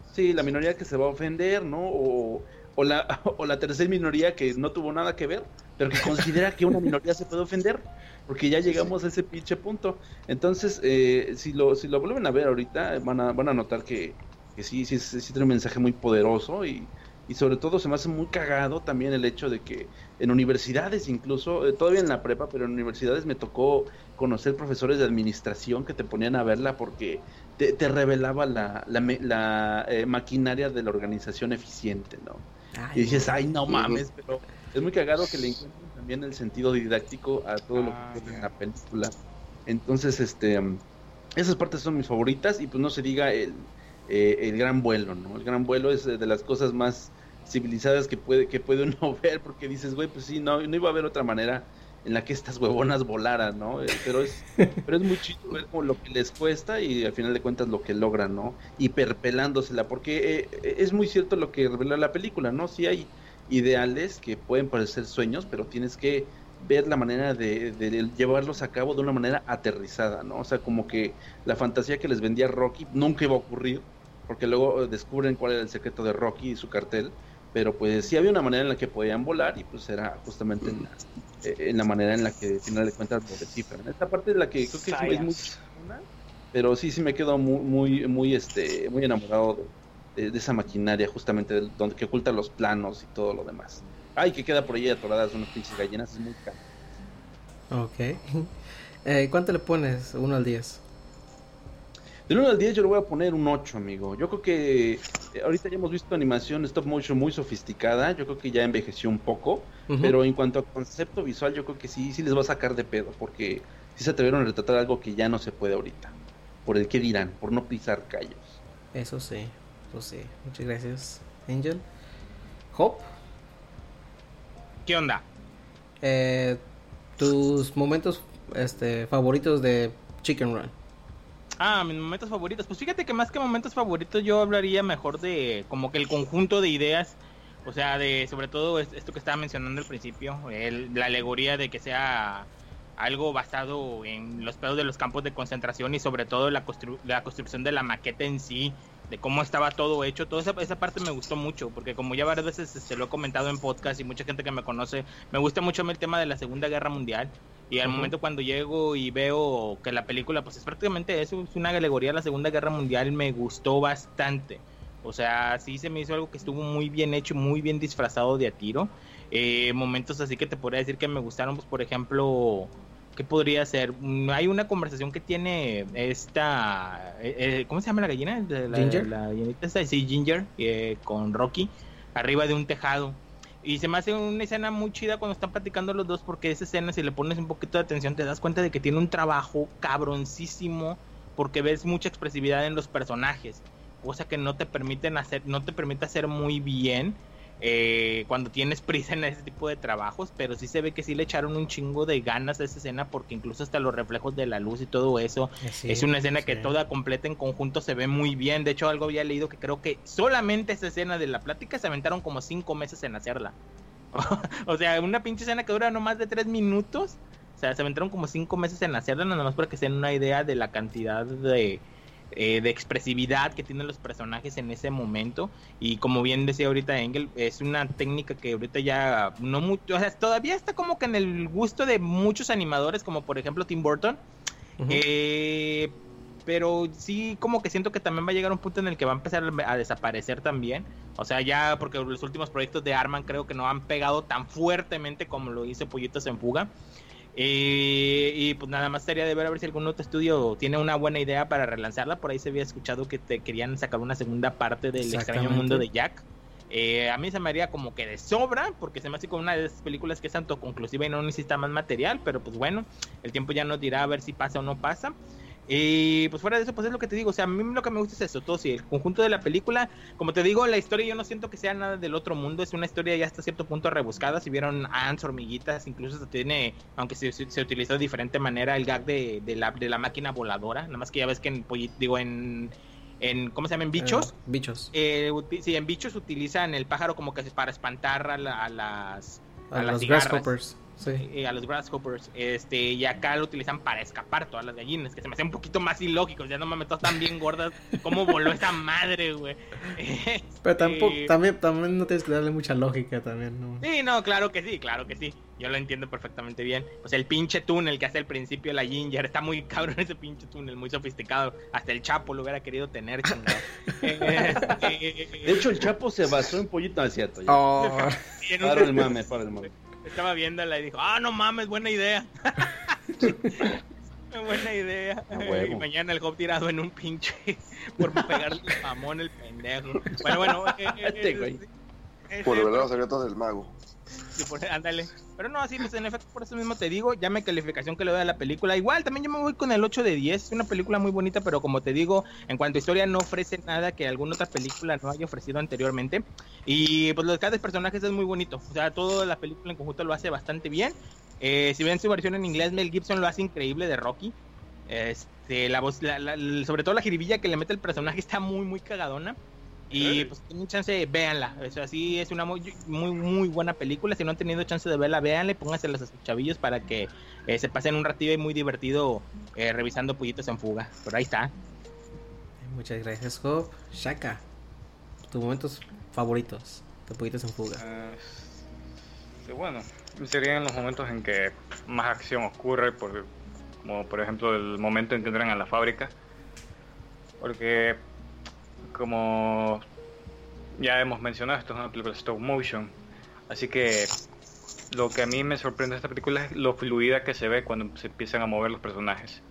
Sí, la minoría que se va a ofender, ¿no? O, o la, o la tercera minoría que no tuvo nada que ver, pero que considera que una minoría se puede ofender, porque ya llegamos a ese pinche punto. Entonces, eh, si, lo, si lo vuelven a ver ahorita, van a, van a notar que, que sí, sí, sí, sí tiene un mensaje muy poderoso y, y sobre todo se me hace muy cagado también el hecho de que en universidades incluso, eh, todavía en la prepa, pero en universidades me tocó conocer profesores de administración que te ponían a verla porque te, te revelaba la, la, la, eh, maquinaria de la organización eficiente, ¿no? Ay, Y dices, ay, no mames, pero es muy cagado que le encuentren también el sentido didáctico a todo lo Ah, que ocurre en ya. la película. Entonces, este, esas partes son mis favoritas y pues no se diga el, eh, el gran vuelo, ¿no? El gran vuelo es eh, de las cosas más civilizadas que puede, que puede uno ver porque dices, güey, pues sí, no, no iba a haber otra manera en la que estas huevonas volaran, ¿no? Eh, Pero es, pero es muy chido ver como lo que les cuesta y al final de cuentas lo que logran, ¿no? Hiperpelándosela, porque eh, es muy cierto lo que revela la película, ¿no? Sí hay ideales que pueden parecer sueños, pero tienes que ver la manera de, de llevarlos a cabo de una manera aterrizada, ¿no? O sea, como que la fantasía que les vendía Rocky nunca iba a ocurrir, porque luego eh, descubren cuál era el secreto de Rocky y su cartel, pero pues sí había una manera en la que podían volar y pues era justamente en la, eh, en la manera en la que al final de cuentas lo descifran. Esta parte de la que creo que es, es muy chingona, pero sí, sí me quedo muy, muy, muy, este, muy enamorado de, de- de esa maquinaria justamente del- donde que oculta los planos y todo lo demás. Ay, que queda por ahí atoradas unas pinches gallinas, es muy caro. Ok. Eh, ¿Cuánto le pones? 1 al 10. Del 1 al 10 yo le voy a poner un 8, amigo. Yo creo que eh, ahorita ya hemos visto animación stop motion muy sofisticada, yo creo que ya envejeció un poco, pero en cuanto a concepto visual yo creo que sí, sí les va a sacar de pedo, porque sí se atrevieron a retratar algo que ya no se puede ahorita. Por el que dirán, por no pisar callos. Eso sí, eso sí. Muchas gracias, Angel. Hope, ¿Qué onda? eh, tus momentos este, favoritos de Chicken Run. Ah, mis momentos favoritos. Pues fíjate que más que momentos favoritos yo hablaría mejor de como que el conjunto de ideas. O sea, de sobre todo es- esto que estaba mencionando al principio, el- la alegoría de que sea algo basado en los pedos de los campos de concentración y sobre todo la, constru- la construcción de la maqueta en sí, de cómo estaba todo hecho, toda esa, esa parte me gustó mucho, porque como ya varias veces se lo he comentado en podcast y mucha gente que me conoce, me gusta mucho el tema de la Segunda Guerra Mundial. Y al momento cuando llego y veo que la película, pues es prácticamente eso, es una alegoría a la Segunda Guerra Mundial, me gustó bastante. O sea, sí se me hizo algo que estuvo muy bien hecho, muy bien disfrazado de a tiro. Eh, momentos así que te podría decir que me gustaron, pues por ejemplo, ¿qué podría ser? Mm, hay una conversación que tiene esta, eh, eh, ¿cómo se llama la gallina? La, Ginger. La, sí, Ginger, con Rocky, arriba de un tejado y se me hace una escena muy chida cuando están platicando los dos, porque esa escena, si le pones un poquito de atención, te das cuenta de que tiene un trabajo cabroncísimo, porque ves mucha expresividad en los personajes, cosa que no te permiten hacer, no te permite hacer muy bien eh, cuando tienes prisa en ese tipo de trabajos, pero sí se ve que sí le echaron un chingo de ganas a esa escena porque incluso hasta los reflejos de la luz y todo eso es una escena que toda completa en conjunto se ve muy bien. De hecho, algo había leído que creo que solamente esa escena de la plática se aventaron como cinco meses en hacerla. o sea, una pinche escena que dura no más de tres minutos. O sea, se aventaron como cinco meses en hacerla, nada más para que se den una idea de la cantidad de, eh, de expresividad que tienen los personajes en ese momento. Y como bien decía ahorita Engel, es una técnica que ahorita ya no mucho, o sea, todavía está como que en el gusto de muchos animadores, como por ejemplo Tim Burton. Eh, pero sí como que siento que también va a llegar un punto en el que va a empezar a desaparecer también. O sea, ya porque los últimos proyectos de Arman creo que no han pegado tan fuertemente como lo hizo Pollitos en Fuga. Eh, y pues nada más sería de ver a ver si algún otro estudio tiene una buena idea para relanzarla. Por ahí se había escuchado que te querían sacar una segunda parte del extraño mundo de Jack. Eh, a mí se me haría como que de sobra, porque se me hace como una de esas películas que es tanto conclusiva y no necesita más material, pero pues bueno, el tiempo ya nos dirá a ver si pasa o no pasa. Y pues fuera de eso, pues es lo que te digo, o sea, a mí lo que me gusta es eso, todo, sí, el conjunto de la película, como te digo, la historia yo no siento que sea nada del otro mundo, es una historia ya hasta cierto punto rebuscada, si vieron ants, hormiguitas, incluso se tiene, aunque se, se, utilizó de diferente manera el gag de, de, la, de la máquina voladora, nada más que ya ves que en, digo, en, en ¿cómo se llaman? Bichos. Eh, bichos. Eh, sí, en bichos utilizan el pájaro como que para espantar a, las... A, las grasshoppers. Sí. a los grasshoppers, este, y acá lo utilizan para escapar todas las gallinas, que se me hace un poquito más ilógico, ya no me todas tan bien gordas, cómo voló esa madre, güey. Pero tampoco, este, también, también no tienes que darle mucha lógica también, ¿no? Sí, no, claro que sí, claro que sí, yo lo entiendo perfectamente bien. Pues el pinche túnel que hace al principio la Ginger, está muy cabrón ese pinche túnel, muy sofisticado, hasta el Chapo lo hubiera querido tener, chingado. de hecho, el Chapo se basó en Pollito, no cierto. Oh. para el mame, para el mame estaba viéndola y dijo, ah, no mames, buena idea. buena idea. Y mañana el Job tirado en un pinche por pegarle el jamón el pendejo. Bueno, bueno. Eh, eh, eh, por los secretos del mago. Ándale. Pero no, así, pues en efecto, por eso mismo te digo, ya me calificación que le doy a la película. Igual, también yo me voy con el 8 de 10. Es una película muy bonita, pero como te digo, en cuanto a historia, no ofrece nada que alguna otra película no haya ofrecido anteriormente. Y pues los cada personajes es muy bonito. O sea, toda la película en conjunto lo hace bastante bien. Eh, si ven su versión en inglés, Mel Gibson lo hace increíble de Rocky. Este, la voz, sobre todo la jiribilla que le mete el personaje está muy, muy cagadona. Y pues tienen chance, véanla. Eso así es una muy, muy, muy buena película. Si no han tenido chance de verla, véanla y pónganse a sus chavillos para que eh, se pasen un ratito y muy divertido eh, revisando Pollitos en Fuga. Pero ahí está. Muchas gracias, Job. Shaka, tus momentos favoritos de Pollitos en Fuga. Uh, bueno, serían los momentos en que más acción ocurre, por, como por ejemplo el momento en que entran a la fábrica. Porque como ya hemos mencionado, esto es una película stop motion. Así que lo que a mí me sorprende de esta película es lo fluida que se ve cuando se empiezan a mover los personajes.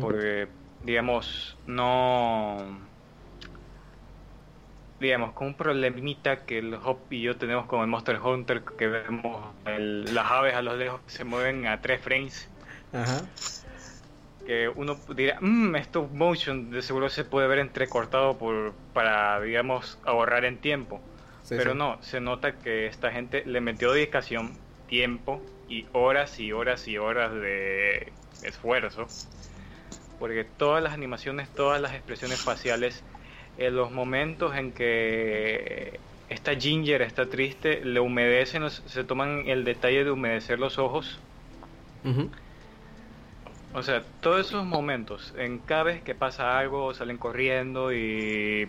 Porque, digamos, no. Digamos, con un problemita que el Hop y yo tenemos con el Monster Hunter, que vemos las aves a los lejos se mueven a tres frames. Ajá que uno dirá, mmm, stop motion de seguro se puede ver entrecortado por, para, digamos, ahorrar en tiempo. Pero no, se nota que esta gente le metió dedicación, tiempo y horas y horas y horas de esfuerzo. Porque todas las animaciones, todas las expresiones faciales, en los momentos en que esta Ginger está triste, le humedecen, se toman el detalle de humedecer los ojos O sea, todos esos momentos, en cada vez que pasa algo, salen corriendo y...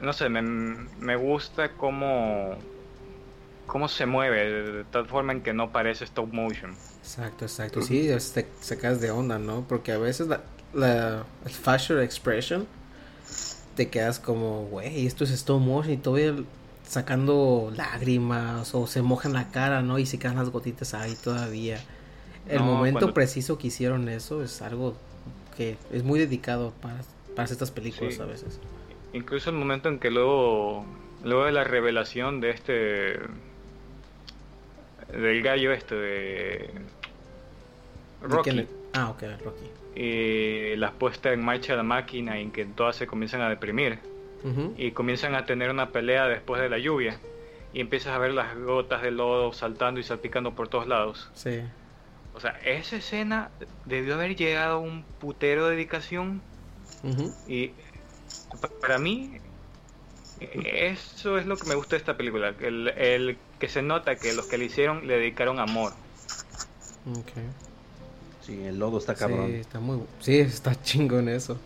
No sé, me, me gusta cómo, cómo se mueve, de tal forma en que no parece stop motion. Exacto, exacto. Sí, te sacas de onda, ¿no? Porque a veces la, la el facial expression te quedas como, güey, esto es stop motion y todavía sacando lágrimas o se mojan la cara, ¿no? Y se quedan las gotitas ahí todavía. El No, momento cuando- preciso que hicieron eso es algo que es muy dedicado para, para estas películas Sí. a veces. Incluso el momento en que luego, luego de la revelación de este, del gallo este de ¿De Rocky? Ah, ok, Rocky. y la puesta en marcha de la máquina y en que todas se comienzan a deprimir y comienzan a tener una pelea después de la lluvia y empiezas a ver las gotas de lodo saltando y salpicando por todos lados. Sí. O sea, esa escena debió haber llegado a un putero de dedicación y pa- para mí eso es lo que me gusta de esta película, el, el que se nota que los que le hicieron le dedicaron amor. Ok. Sí, el lodo está cabrón. Sí, está muy... Sí, está chingón eso.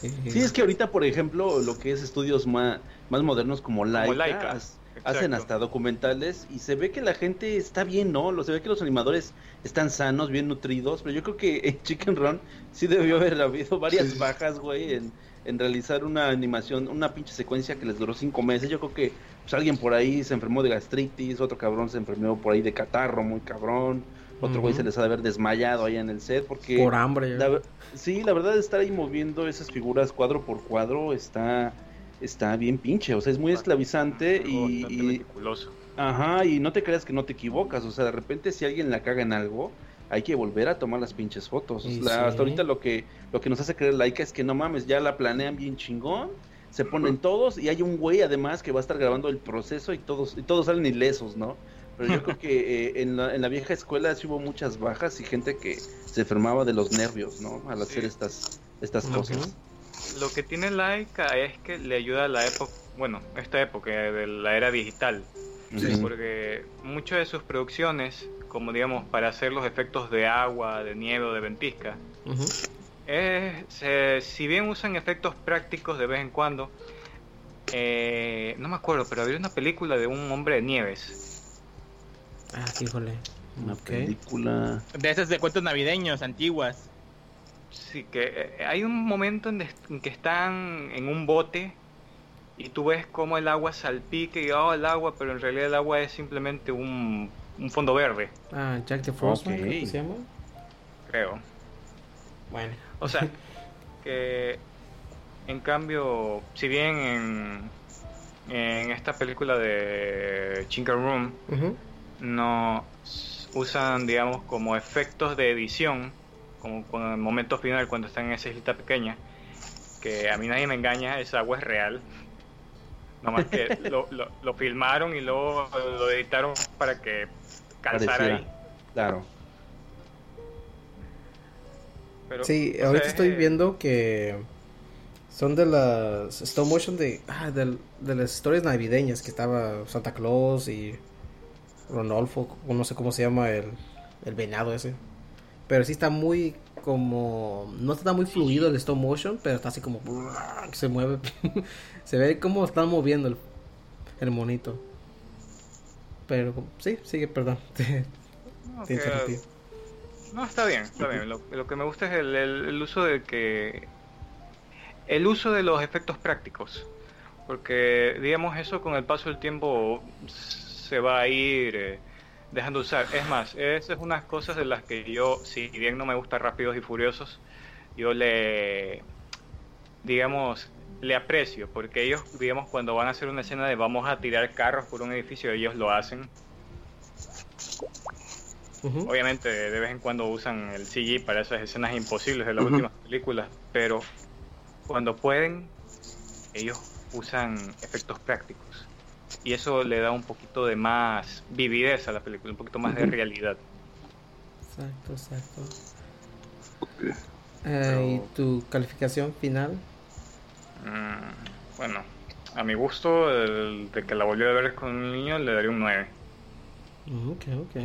Sí. Sí, es que ahorita, por ejemplo, lo que es estudios más, más modernos como Laika, Laika, has- exacto. hacen hasta documentales y se ve que la gente está bien, ¿no? Lo- Se ve que los animadores están sanos, bien nutridos, pero yo creo que en Chicken Run sí debió haber habido varias Sí. bajas, güey, en, en realizar una animación, una pinche secuencia que les duró cinco meses. Yo creo que pues, alguien por ahí se enfermó de gastritis, otro cabrón se enfermó por ahí de catarro, muy cabrón, otro güey se les ha de haber desmayado ahí en el set porque... Por hambre. La sí, la verdad estar ahí moviendo esas figuras cuadro por cuadro está está bien pinche, o sea, es muy esclavizante Algo y, y- meticuloso. ajá, y no te creas que no te equivocas, o sea, de repente si alguien la caga en algo, hay que volver a tomar las pinches fotos. Y La- sí. Hasta ahorita lo que lo que nos hace creer Laika es que no mames, ya la planean bien chingón, se ponen todos y hay un güey además que va a estar grabando el proceso y todos y todos salen ilesos, ¿no? Pero yo creo que eh, en, la, en la vieja escuela sí hubo muchas bajas y gente que se enfermaba de los nervios, ¿no? Al hacer Sí. estas estas cosas. Lo que tiene Laika es que le ayuda a la época, bueno, esta época de la era digital, Ujú. porque muchas de sus producciones, como digamos, para hacer los efectos de agua, de nieve o de ventisca, es, se- si bien usan efectos prácticos de vez en cuando, eh, no me acuerdo, pero había una película de un hombre de nieves. Ah, híjole. Una película. De esas de cuentos navideños antiguas. Sí, que eh, hay un momento en, des- en que están en un bote y tú ves cómo el agua salpica y oh, el agua, pero en realidad el agua es simplemente un, un fondo verde, Ah, Jack the Frostman, Ok. creo que se llama. creo. Bueno. O sea, que en cambio, si bien en, en esta película de Chinker Room no usan, digamos, como efectos de edición, como con el momento final cuando están en esa islita pequeña, que a mí nadie me engaña, esa agua es real. Nomás que lo, lo, lo filmaron y luego lo editaron para que calzara ahí. Claro. Pero, Sí, ahorita es, estoy eh, viendo que son de las stop motion de, ah, del- de las historias navideñas que estaba Santa Claus y Ronolfo, o no sé cómo se llama el, el venado ese. Pero sí está muy como, no está muy fluido el stop motion, pero está así como, que se mueve. se ve como están moviendo el, el monito. Pero sí, sigue, perdón. Te, interrumpí. No, está bien, está bien. Lo, lo que me gusta es el, el- el uso de que. El uso de los efectos prácticos. Porque, digamos, eso con el paso del tiempo se va a ir eh, dejando de usar. Es más, esas es unas cosas de las que yo, si bien no me gusta Rápidos y Furiosos, yo le. Digamos, le aprecio. Porque ellos, digamos, cuando van a hacer una escena de vamos a tirar carros por un edificio, ellos lo hacen. Obviamente de vez en cuando usan el CG para esas escenas imposibles de las últimas películas, pero cuando pueden, ellos usan efectos prácticos. Y eso le da un poquito de más vividez a la película, un poquito más de realidad. Exacto, exacto. Eh, Pero- ¿Y tu calificación final? Mm, bueno, a mi gusto, el de que la volví a ver con un niño, le daría un 9. Mm, Ok, ok.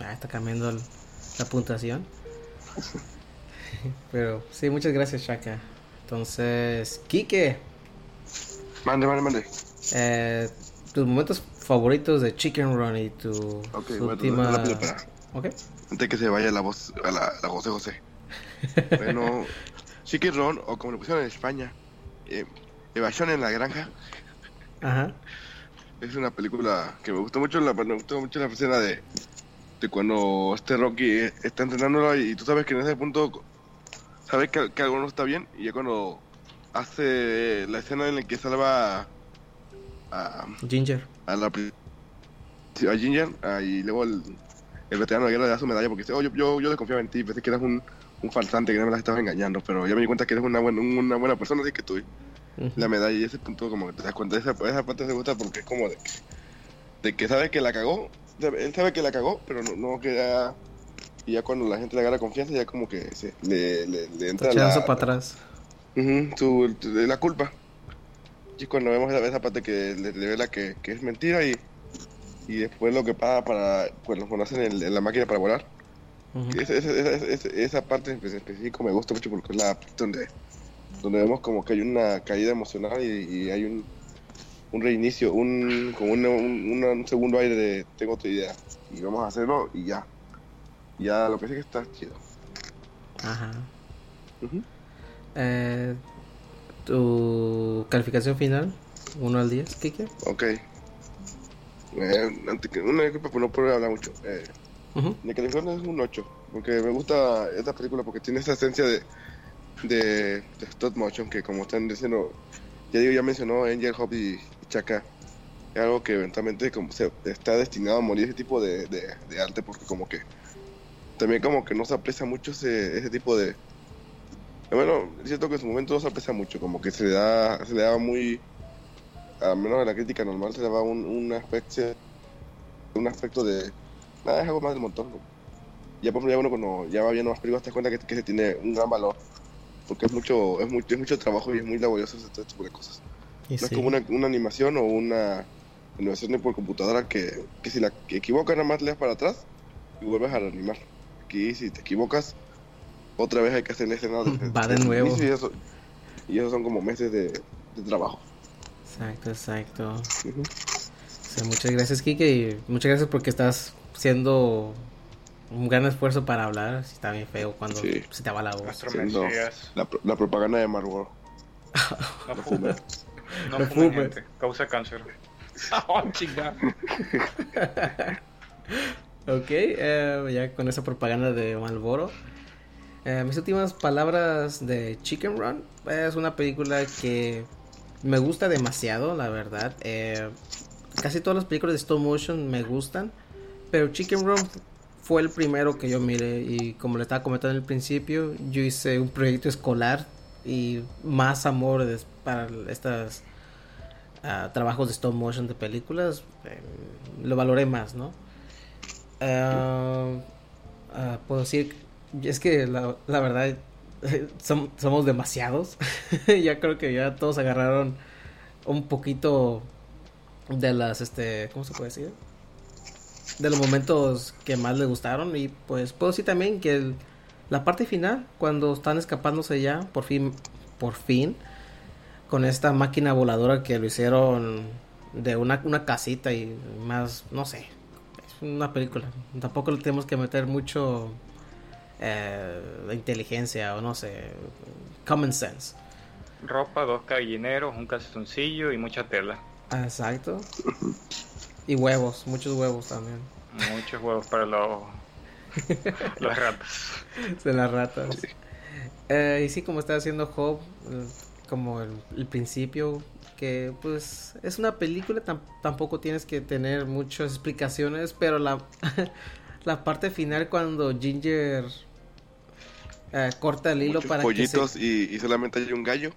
Ah, está cambiando el, la puntuación. Pero sí, muchas gracias, Shaka. Entonces, Kike, Mande, mande, mande. Eh, tus momentos favoritos de Chicken Run y tu Ok, su bueno, última. rápido para-. Antes que se vaya la voz a la, la José José. Bueno, Chicken Run, o como lo pusieron en España, eh, Evasión en la Granja, Ajá. es una película que me gustó mucho. La, me gustó mucho la escena de, de cuando este Rocky eh, está entrenándolo y tú sabes que en ese punto sabes que, que algo no está bien. Y ya cuando hace la escena en la que salva a, Ginger. a la a Ginger y luego el, el veterano de guerra le da su medalla porque dice, oh, yo, yo, yo desconfiaba en ti, pensé que eras un, un falsante, que no me las estabas engañando, pero ya me di cuenta que eres una buena, una buena persona, así que tú la medalla y ese punto como que te das cuenta, esa, esa parte se gusta porque es como de que, de que sabe que la cagó, él sabe que la cagó, pero no, no queda... Y ya cuando la gente le agarra confianza, ya como que se, le, le, le entra la, para atrás. Ujú, su- de la culpa. Y cuando vemos esa, esa parte que le revela que, que es mentira y, y después lo que pasa para cuando, cuando hacen el- la máquina para volar. Esa, esa, esa- parte en específico me gusta mucho porque es la parte donde, donde vemos como que hay una caída emocional y, y hay un, un reinicio, un, como un, un- un segundo aire de tengo otra idea y vamos a hacerlo y ya. Ya lo que sí que está chido. Ajá. Eh, tu calificación final, 1 al 10, Kike. Ok. Eh, antes que- una disculpa por no poder hablar mucho. Eh. Mi calificación es un 8, porque me gusta esta película porque tiene esa esencia de, de, de stop motion que como están diciendo, ya digo, ya mencionó Angel, Hop y, y Chaka, es algo que eventualmente como se está destinado a morir ese tipo de, de- de arte porque como que también como que no se aprecia mucho ese, ese tipo de... Bueno, es cierto que en su momento no se aprecia mucho, como que se le da, se le daba muy, a menos de la crítica normal, se le daba un, una especie, un aspecto de nada, es algo más del montón. ¿no? Ya por ejemplo, ya uno cuando ya va viendo más películas te das cuenta que, que se tiene un gran valor. Porque es mucho, es mucho, es mucho trabajo y es muy laborioso hacer este tipo de cosas. Y No sí. es como una, una animación o una animación por computadora que, que si la que equivocas nada más le das para atrás y vuelves a animar. Aquí si te equivocas, otra vez hay que hacer la escena desde- Va de el nuevo. Y eso, y eso son como meses de, de trabajo. Exacto, exacto. Ujú. O sea, muchas gracias, Kike. Y muchas gracias porque estás haciendo un gran esfuerzo para hablar. Si está bien feo cuando Sí. se te va la voz. Siendo la, la propaganda de Marlboro. No fume. No No fume, gente. Causa cáncer. Oh, chinga. Ok, eh, ya con esa propaganda de Malboro. Eh, mis últimas palabras de Chicken Run. Es una película que me gusta demasiado, la verdad. Eh, casi todas las películas de stop motion me gustan. Pero Chicken Run fue el primero que yo miré. Y como le estaba comentando al principio, yo hice un proyecto escolar. Y más amor para estos trabajos de stop motion de películas. eh, lo valoré más, ¿no? Ah, ah, puedo decir, es que la, verdad som- somos demasiados. ya creo que ya todos agarraron un poquito de las, este, ¿cómo se puede decir? De los momentos que más le gustaron y pues puedo decir también que la parte final, cuando están escapándose ya, por fin, por fin, con esta máquina voladora que lo hicieron de una, una casita y más, no sé, es una película. Tampoco le tenemos que meter mucho eh, inteligencia o no sé, common sense. Ropa, dos gallineros, un calzoncillo y mucha tela. Exacto. Y huevos, muchos huevos también. Muchos huevos para los, las ratas. De las ratas. Eh, y sí, como está haciendo Job, eh, como el, el principio, que pues es una película, tam- tampoco tienes que tener muchas explicaciones, pero la, la parte final cuando Ginger eh, corta el hilo Muchos para pollitos que se... y, y solamente hay un gallo.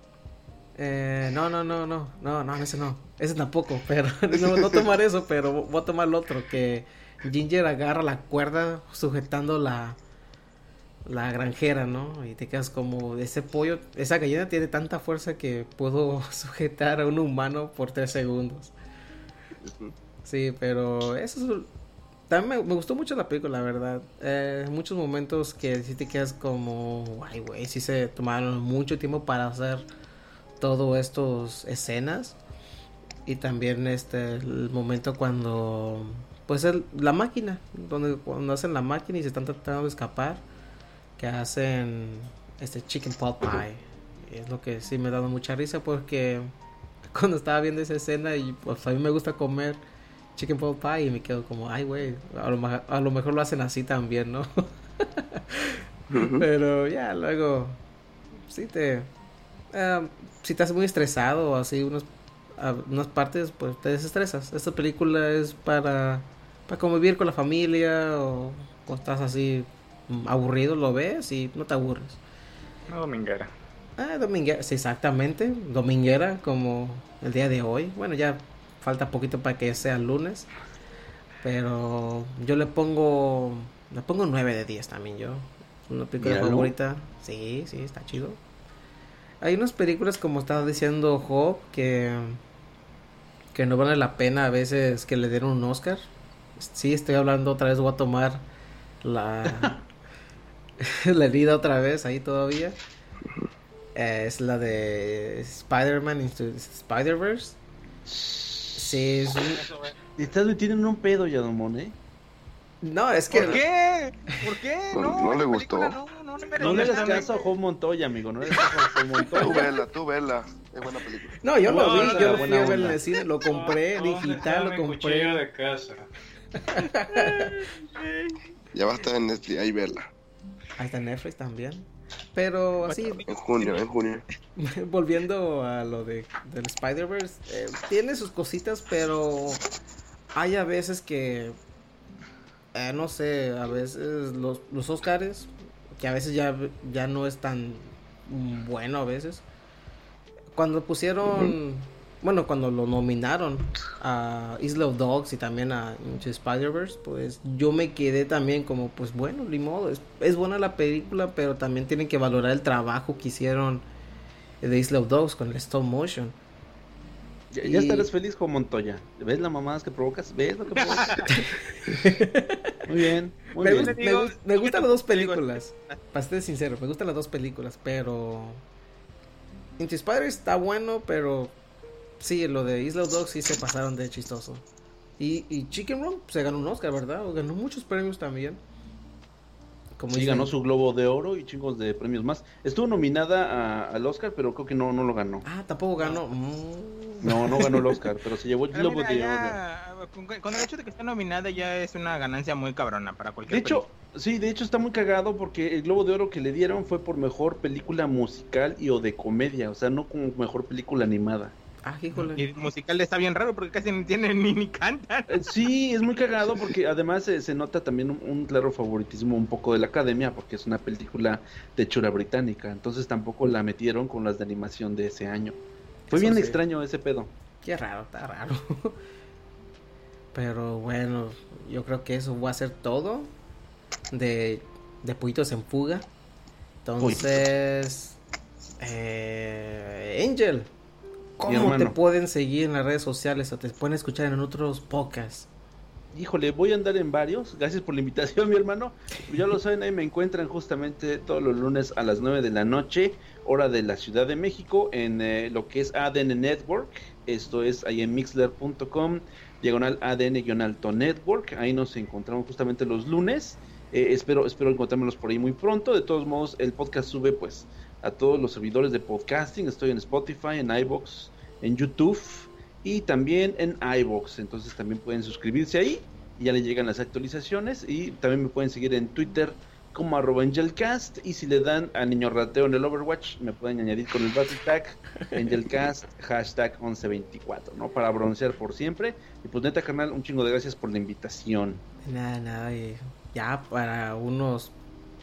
Eh, no, no, no, no, no, no, ese no, ese tampoco, pero no, no tomar eso, pero voy a tomar el otro, que Ginger agarra la cuerda sujetando la, la granjera, ¿no? Y te quedas como, ese pollo, esa gallina tiene tanta fuerza que puedo sujetar a un humano por tres segundos. Sí, pero eso es también me, gustó mucho la película, la verdad. Eh, muchos momentos que sí te quedas como, ay, güey, sí se tomaron mucho tiempo para hacer todo estos escenas. Y también este, el momento cuando, pues la máquina, donde cuando hacen la máquina y se están tratando de escapar, que hacen este chicken pot pie. Es lo que sí me ha dado mucha risa porque cuando estaba viendo esa escena y pues a mí me gusta comer chicken pot pie y me quedo como, ay, güey, a, lo a lo mejor lo hacen así también, ¿no? Pero ya, luego, sí te... ah, si estás muy estresado o así, unos, a- unas partes, pues te desestresas. Esta película es para, para convivir con la familia o cuando estás así mm, aburrido, lo ves y no te aburres. No, dominguera. Ah, dominguera, sí, exactamente, dominguera como el día de hoy. Bueno, ya falta poquito para que sea lunes, pero yo le pongo, le pongo 9 de 10 también yo. Una película Míralo. favorita, sí, sí, está chido. Hay unas películas como estaba diciendo Job que que no vale la pena a veces que le den un Oscar. Sí, estoy hablando otra vez, voy a tomar la la herida otra vez ahí todavía. Eh, es la de Spider-Man Into Spider-Verse. Sí, es un- estás metiendo en un pedo, Yadomón, ¿eh? No, es que... ¿Por qué? ¿Por qué? No- No, no le gustó. No, no, no, No le hagas caso a Joe Montoya, amigo. No le hagas caso a Tú Montoya. vela, tú vela. Es buena película. No, yo No, lo vi, no, yo lo fui a ver en el cine, lo compré digital, lo compré. de casa. Ya va a estar en Netflix, ahí verla. Ahí está Netflix también. Pero así, En junio, en junio. volviendo a lo de del Spider-Verse, eh, tiene sus cositas, pero hay a veces que, eh, no sé, a veces los, los Oscars, que a veces ya, ya no es tan bueno a veces. Cuando pusieron, bueno, cuando lo nominaron a Isla of Dogs y también a Into Spider-Verse, pues yo me quedé también como, pues bueno, ni modo, es, es buena la película, pero también tienen que valorar el trabajo que hicieron de Isla of Dogs con el stop motion. Ya, Y- ya estarás feliz, Joe Montoya. ¿Ves las mamadas que provocas? ¿Ves lo que provocas? muy bien, muy me, bien. gust- te me digo, gust- me gustan las dos digo, películas. Para ser sincero, me gustan las dos películas, pero. Into Spider está bueno, pero. Sí, lo de Isla of Dogs sí se pasaron de chistoso. Y, y Chicken Run se ganó un Oscar, ¿verdad? O ganó muchos premios también. Como Sí, dicen- ganó su Globo de Oro y chingos de premios más. Estuvo nominada a- al Oscar, pero creo que no, no lo ganó. Ah, tampoco ganó. Mm. No, no ganó el Oscar, pero se llevó el Globo mira, de Oro. con, con el hecho de que esté nominada ya es una ganancia muy cabrona para De cualquier hecho, sí, de hecho está muy cagado porque el Globo de Oro que le dieron fue por mejor película musical y o de comedia, o sea, no como mejor película animada. Ah. Y el musical está bien raro porque casi ni tienen ni, ni cantan. Eh, Sí, es muy cagado porque además eh, se nota también un, un claro favoritismo un poco de la academia porque es una película de hechura británica, entonces tampoco la metieron con las de animación de ese año. Fue Eso bien sí. extraño ese pedo. Qué raro, está raro. Pero bueno, yo creo que eso va a ser todo de, de Puitos en Fuga. Entonces, eh, Angel, ¿cómo te pueden seguir en las redes sociales o te pueden escuchar en otros podcasts? Híjole, voy a andar en varios. Gracias por la invitación, mi hermano. Ya lo saben, ahí me encuentran justamente todos los lunes a las 9 de la noche, hora de la Ciudad de México, en eh, lo que es ADN Network. Esto es ahí en mixler.com, diagonal ADN-alto Network. Ahí nos encontramos justamente los lunes. Eh, espero, espero encontrármelos por ahí muy pronto. De todos modos, el podcast sube pues a todos los servidores de podcasting. Estoy en Spotify, en iBox, en YouTube y también en iBox. Entonces también pueden suscribirse ahí y ya le llegan las actualizaciones. Y también me pueden seguir en Twitter como arroba Angelcast. Y si le dan a Niño Rateo en el Overwatch, me pueden añadir con el battle tag Angelcast hashtag 1124, ¿no? Para broncear por siempre. Y pues neta, canal, un chingo de gracias por la invitación. Nada, nada, ya para unos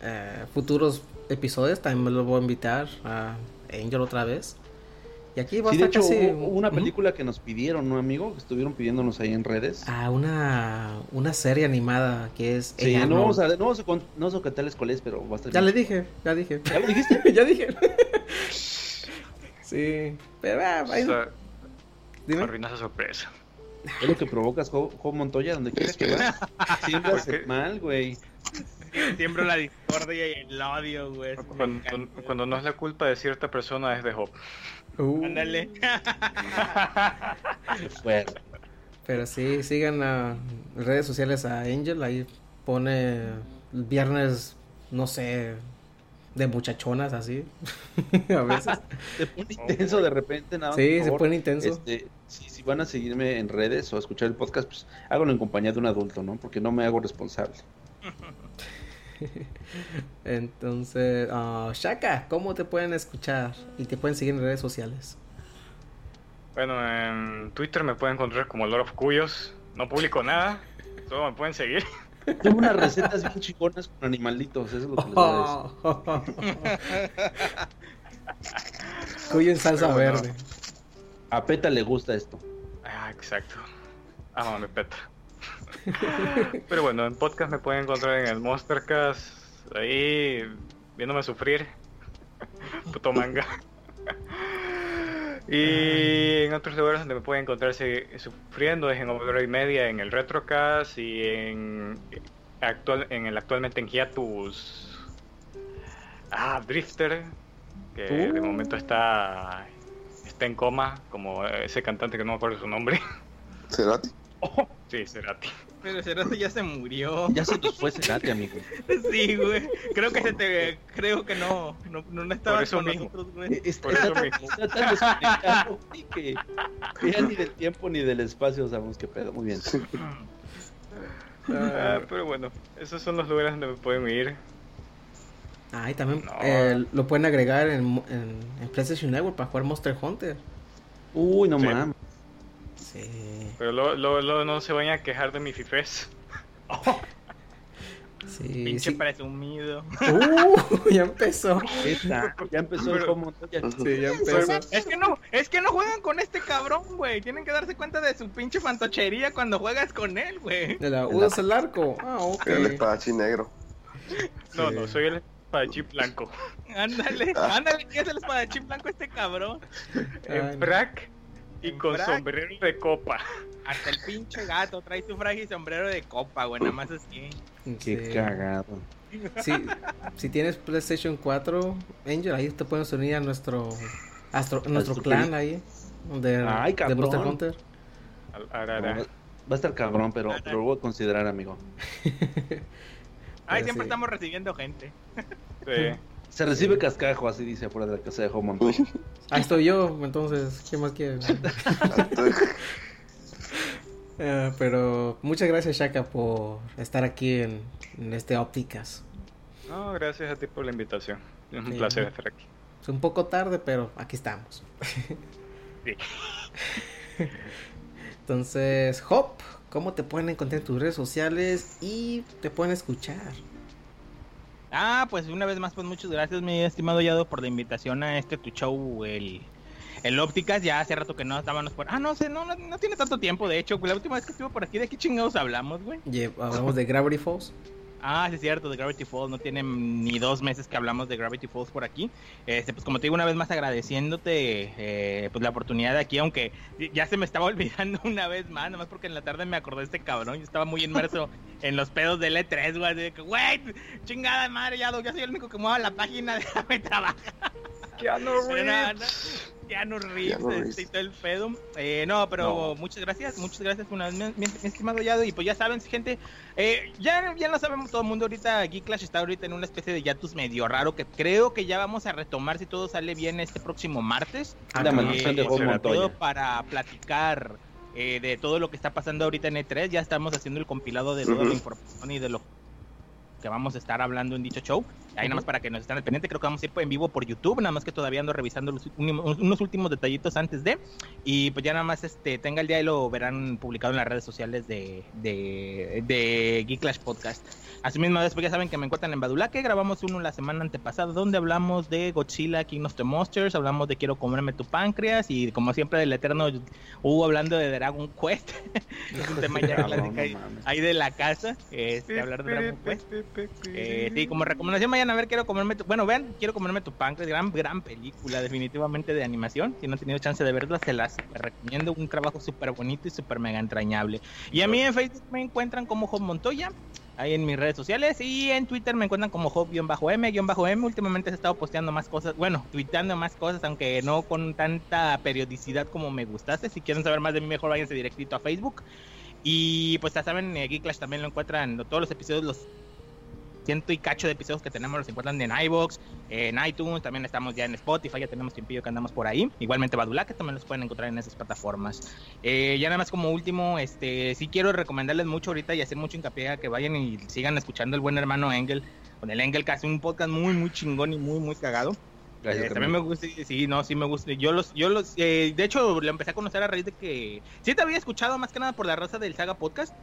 eh, futuros episodios también me lo voy a invitar a Angel otra vez. Y aquí va Sí, a de estar hecho, casi... hubo una película que nos pidieron, ¿no, amigo? Que estuvieron pidiéndonos ahí en redes. Ah, una, una serie animada que es... Sí, no Arnold. vamos, a, no, vamos a, con- no vamos a contarles cuál es, pero va a estar Ya le dije, ya dije. ¿Ya lo dijiste? ya dije. sí, pero ah, ahí- O sea, dime. arruina esa sorpresa. Es lo que provocas, Jo, Jo Montoya, donde quieres que vas. Siempre ¿Por hace mal, güey. Siembro la discordia y el odio, güey. Cuando, cuando no es la culpa de cierta persona, es de Hop. Uh, Ándale. Fuerte. Pero sí, sigan a redes sociales a Angel, ahí pone viernes, no sé, de muchachonas así, a veces. Se pone intenso de repente, nada más, Sí, se pone intenso. Este, si, si van a seguirme en redes o a escuchar el podcast, pues háganlo en compañía de un adulto, ¿no? Porque no me hago responsable. Entonces, ah, Shaka, ¿cómo te pueden escuchar y te pueden seguir en redes sociales? Bueno, en Twitter me pueden encontrar como Lord of Cuyos. No publico nada, solo me pueden seguir. Tengo unas recetas bien chingonas con animalitos, eso es lo que les decir. Cuyo en salsa bueno. verde. A Peta le gusta esto. Ah, exacto. Ámame, peta. Pero bueno, en podcast me pueden encontrar en el Monstercast, ahí viéndome sufrir. Puto manga. Y en otros lugares donde me pueden encontrarse sufriendo es en Overdrive Media, en el Retrocast y en actual en el actualmente en hiatus ah Drifter que de Uh. momento está está en coma como ese cantante que no me acuerdo su nombre. ¿Cerati? Sí, Cerati. Pero Cerati ya se murió. Ya se nos fue Cerati, amigo. Sí, güey. Creo que se te. Creo que no. No, no, estaba Por eso con mismo. nosotros, güey. Está, Por eso está- mismo. está tan desconectado que ya ni del tiempo ni del espacio sabemos qué pedo. Muy bien. Ah, pero bueno, esos son los lugares donde me pueden ir. Ah, y también No. eh, lo pueden agregar en, mo- en, en PlayStation Network para jugar Monster Hunter. Uy, no Sí. mames. Sí, Pero luego, luego- luego no se vayan a quejar de mi fifes. sí, Pinche sí. presumido. Uh, ya empezó. Esta, ya empezó el Pero- Jo Montoya. Sí, ya empezó. Es que no, es que no juegan con este cabrón, güey. Tienen que darse cuenta de su pinche fantochería cuando juegas con él, güey. De la usas el arco. Ah, ok. El espadachín negro. No, Sí. no, soy el espadachín blanco. Ándale, Ah. ándale, ¿qué es el espadachín blanco este cabrón? Ay, En no. frac y con frac. sombrero de copa. Hasta el pinche gato trae su fraje y sombrero de copa, güey, nada más así. Qué Sí. cagado. Sí, si tienes PlayStation 4, Angel, ahí te puedes unir a nuestro, astro- nuestro clan ahí. De, Ay, de. Monster Hunter. Arara. va va a estar cabrón, pero, pero lo voy a considerar, amigo. Ay, Pero siempre sí. estamos recibiendo gente. Sí. Se recibe cascajo, así dice afuera de la casa de Montoya. Ahí estoy yo, entonces, ¿qué más quiere? Eh, pero muchas gracias, Shaka, por estar aquí en, en este Ópticas. No, gracias a ti por la invitación. Es un Sí. placer estar aquí. Es un poco tarde, pero aquí estamos. Sí. Entonces, Hop, ¿cómo te pueden encontrar en tus redes sociales y te pueden escuchar? Ah, pues una vez más, pues muchas gracias, mi estimado Yado, por la invitación a este tu show, el, el Ópticas. Ya hace rato que no estábamos por. Ah, no sé, no, no, no tiene tanto tiempo, de hecho. La última vez que estuve por aquí, ¿de qué chingados hablamos, güey? Hablamos de Gravity Falls. Ah, sí es cierto, de Gravity Falls. No tiene ni dos meses que hablamos de Gravity Falls por aquí. Este, pues como te digo, una vez más agradeciéndote eh, pues la oportunidad de aquí, aunque ya se me estaba olvidando una vez más, nomás porque en la tarde me acordé de este cabrón. Yo estaba muy inmerso en los pedos del E3, güey. De que, güey, chingada madre, ya, ya soy el único que mueva la página, déjame trabajar. Keanu Reeves. Keanu Reeves, Keanu Reeves. este, y todo el pedo. Eh, no, pero No. muchas gracias, muchas gracias una vez más, mi, mi estimado Yado. Y pues ya saben, gente, eh, ya, ya lo sabemos todo el mundo ahorita. Geek Clash está ahorita en una especie de yatus medio raro que creo que ya vamos a retomar si todo sale bien este próximo martes. De Eh, para platicar eh, de todo lo que está pasando ahorita en E3. Ya estamos haciendo el compilado de toda Ujú. la información y de lo que vamos a estar hablando en dicho show. Ahí nada más para que nos estén al pendiente, creo que vamos a ir en vivo por YouTube, nada más que todavía ando revisando los unos últimos detallitos antes de. Y pues ya nada más este tenga el día y lo verán publicado en las redes sociales de, de, de Geek Clash Podcast. Asimismo, después ya saben que me encuentran en Badulaque, grabamos uno la semana antepasada donde hablamos de Godzilla King of the Monsters, hablamos de Quiero comerme tu páncreas y como siempre del eterno Hugo hablando de Dragon Quest. es un tema ya clásico ahí, ahí de la casa, este, hablar de Dragon Quest. Eh, sí, como recomendación vayan a ver Quiero comerme tu... Bueno, vean Quiero comerme tu páncreas, gran, gran película definitivamente de animación. Si no han tenido chance de verla, se las recomiendo. Un trabajo súper bonito y súper mega entrañable. Y a mí en Facebook me encuentran como Job Montoya ahí en mis redes sociales y en Twitter me encuentran como Job-M-M. Últimamente he estado posteando más cosas, bueno, tuiteando más cosas, aunque no con tanta periodicidad como me gustase. Si quieren saber más de mí, mejor váyanse directito a Facebook. Y pues ya saben, eh, Geeklash también lo encuentran, todos los episodios, los ciento y cacho de episodios que tenemos los encuentran en iBox, en iTunes, también estamos ya en Spotify, ya tenemos tiempo que andamos por ahí. Igualmente Badula, que también los pueden encontrar en esas plataformas. Eh, ya nada más como último, este sí quiero recomendarles mucho ahorita y hacer mucho hincapié a que vayan y sigan escuchando el buen hermano Engel, con el Engel que hace un podcast muy, muy chingón y muy, muy cagado. Eh, también me gusta, sí, no, sí me gusta. Yo los, yo los, eh, de hecho, lo empecé a conocer a raíz de que sí te había escuchado más que nada por la raza del Saga Podcast,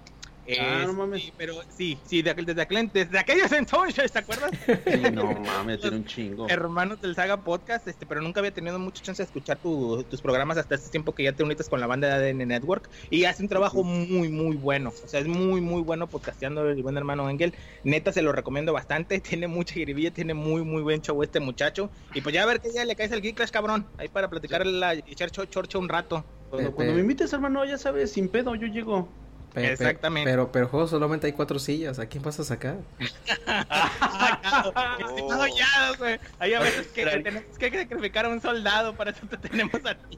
Ah, no mames. Sí, pero sí, sí, de, desde, desde aquellos entonces, ¿te acuerdas? Sí, no mames, tiene un chingo. Hermanos del Saga Podcast, este, pero nunca había tenido mucha chance de escuchar tus programas hasta este tiempo que ya te unites con la banda de ADN Network y hace un trabajo muy, muy bueno. O sea, es muy, muy bueno podcasteando el buen hermano Engel. Neta, se lo recomiendo bastante. Tiene mucha jiribilla, tiene muy, muy buen show este muchacho. Y pues ya a ver qué día le caes al Geek Clash, cabrón. Ahí para platicar la, y echar chorcha un rato. Cuando, cuando me invites, hermano, ya sabes, sin pedo, yo llego. Exactamente. Pero, pero, juego solamente hay cuatro sillas. ¿A quién vas a sacar? oh. güey. Hay a veces que, tenemos que sacrificar a un soldado, para eso te tenemos a ti.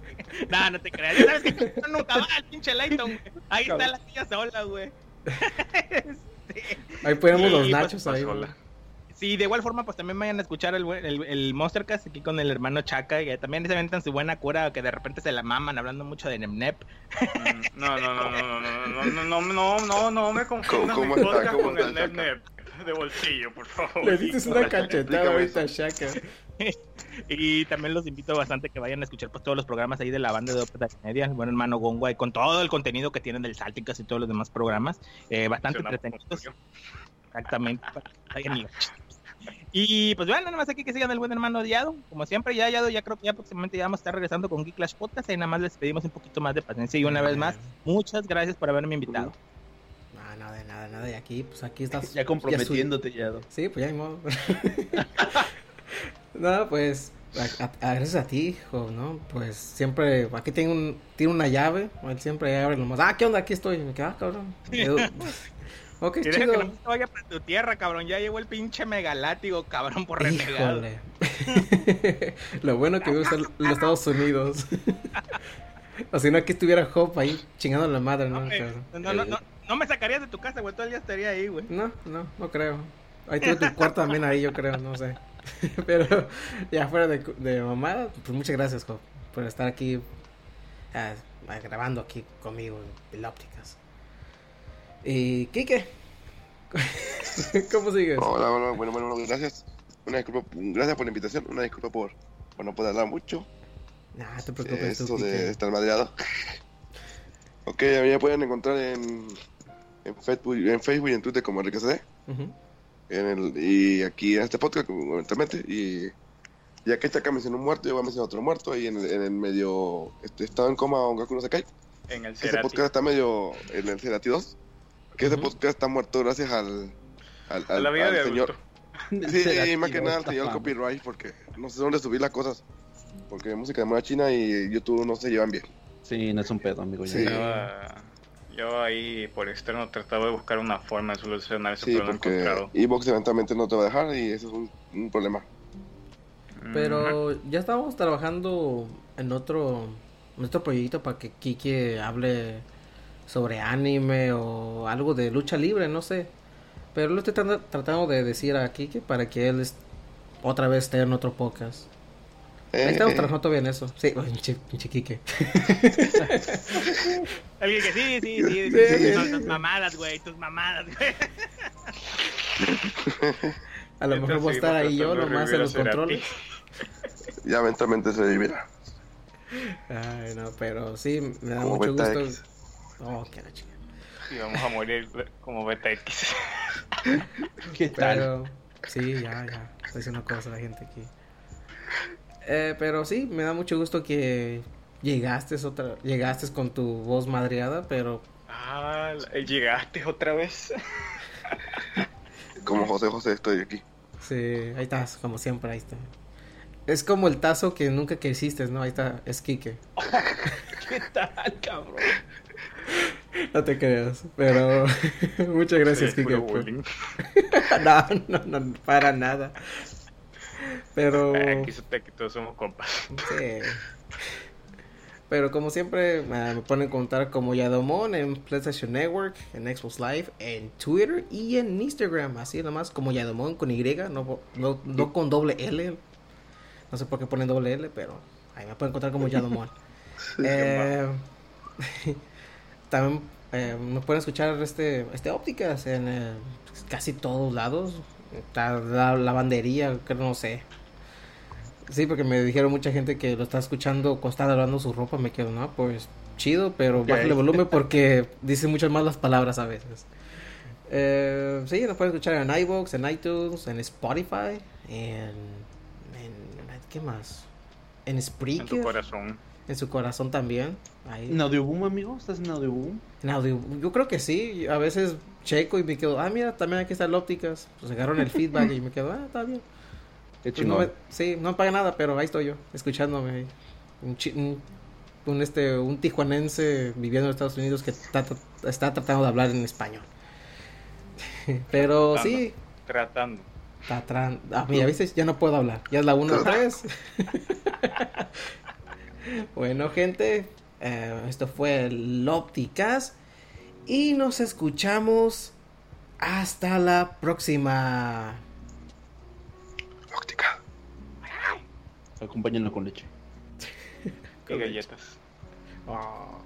no, no te creas. Ya sabes que nunca va al pinche Layton, Ahí está la silla sola, güey. este... Ahí ponemos los nachos ahí. Sola. Sí, de igual forma, pues también vayan a escuchar el, el, el Monstercast aquí con el hermano Chaka, y también se aventan su buena cura, que de repente se la maman hablando mucho de Nemnep. No, no, no, no, no, no, no, no, no, no, no me confundas mi podcast con el Nemnep de bolsillo, por favor. Le dices una cachetada ahorita a Chaka. y también los invito bastante que vayan a escuchar pues todos los programas ahí de la banda de Opera Media, el buen hermano Gongwa, con todo el contenido que tienen del Salticas y todos los demás programas, eh, bastante entretenidos. Exactamente. Y pues bueno, nada más aquí que sigan el buen hermano Yado. Como siempre, ya Yado, ya creo que ya próximamente ya vamos a estar regresando con Geek Clash Podcast. Y nada más les pedimos un poquito más de paciencia. Y una vez más, muchas gracias por haberme invitado. No, nada, de nada, nada. Y aquí, pues aquí estás. ya comprometiéndote, Yado. Sí, pues ya hay modo. no, pues. Gracias a ti, hijo, ¿no? Pues siempre, aquí tengo un, tiene una llave, él siempre abre nomás, ah, ¿qué onda? Aquí estoy, me queda, ah, cabrón. Ok, chido. que no vaya para tu tierra, cabrón. Ya llegó el pinche megalátigo, cabrón, por renegado. Lo bueno que vive en los Estados Unidos. o si no, aquí estuviera Hop ahí chingando la madre, ¿no? No, no, no, no, me sacarías de tu casa, güey. Todo el día estaría ahí, güey. No, no, no creo. Ahí tengo tu cuarto también ahí, yo creo, no sé. Pero ya fuera de, de mamada, pues muchas gracias, Hop, por estar aquí ah, grabando aquí conmigo en ópticas. ¿Y Kike? ¿Cómo sigues? Hola, hola, bueno, bueno, gracias. Una disculpa, gracias por la invitación. Una disculpa por, por no poder hablar mucho. Nah, te preocupes. Esto de estar madreado. ok, a mí me pueden encontrar en, en, Facebook, en Facebook y en Twitter como Enrique CD. En el, y aquí en este podcast, eventualmente. Y ya que está acá mencionó un muerto, yo voy a mencionar otro muerto. Y en el, en el medio. Este, estaba en coma Ongaku no Sekai. En el Este podcast está medio en el Cerati 2 que ese podcast está muerto gracias al, al, a la vida de señor. Sí, más que nada al señor copyright, porque no sé dónde subir las cosas. Porque música de moda china y YouTube no se llevan bien. Sí, no es un pedo, amigo. Sí. Yo, ahí por externo trataba de buscar una forma de solucionar ese sí, problema porque encontrado. Evox eventualmente no te va a dejar y eso es un, un problema. Pero ya estábamos trabajando en otro, en otro proyecto para que Kiki hable sobre anime o algo de lucha libre, no sé. Pero lo estoy tratando de decir a Kike para que él otra vez esté en otro podcast. Ahí estamos trabajando todavía en eso. Sí, pinche, pinche Kike. Alguien que sí, sí, sí. sí, tus mamadas, güey, tus mamadas, güey. A lo mejor voy a estar ahí yo nomás en los controles. Ya eventualmente se divina. Ay, no, pero sí, me da mucho gusto. Oh, qué la chica. Y vamos a morir como beta X. ¿Qué tal? Pero, sí, ya, ya. Estoy diciendo cosas a la gente aquí. Eh, pero sí, me da mucho gusto que llegaste otra, llegaste con tu voz madreada, pero. Ah, llegaste otra vez. Como José José estoy aquí. Sí, ahí estás, como siempre, ahí está. Es como el tazo que nunca quisiste, ¿no? Ahí está, es Kike. ¿Qué tal, cabrón? No te creas, pero muchas gracias, Sí, Kike. por- no, no, no, para nada. Pero Aquí, todos somos compas. sí. Pero como siempre, eh, me pueden contar como Yadomon en PlayStation Network, en Xbox Live, en Twitter y en Instagram. Así nomás como Yadomon con Y, no, no, no con doble L. No sé por qué ponen doble L, pero ahí me pueden encontrar como Yadomon. Eh, también eh, me pueden escuchar este, este ópticas en eh, casi todos lados. Está la lavandería, que no sé. Sí, porque me dijeron mucha gente que lo está escuchando cuando está lavando su ropa. Me quedo, no, pues chido, pero Ok. bájale volumen porque dice muchas más las palabras a veces. Eh, sí, nos pueden escuchar en iVoox, en iTunes, en Spotify, en, en ¿qué más? En En Spreaker, tu corazón. en su corazón también. Ahí. ¿En Audioboom, amigo? ¿Estás en Audioboom? En audio, yo creo que sí. A veces checo y me quedo, ah, mira, también aquí está el ópticas. Pues agarran el feedback y me quedo, ah, está bien. Qué Pues no me- sí, no me paga nada, pero ahí estoy yo, escuchándome. Un, chi- un, un, este, un tijuanense viviendo en Estados Unidos que está, está tratando de hablar en español. Pero sí, Tratando. está tran- Ah, mira, ¿viste? Ya no puedo hablar. Ya es la 1 3. bueno, gente, eh, esto fue el Ópticas. Y nos escuchamos hasta la próxima. Óptica. Acompáñenlo con leche. Y galletas. Ah.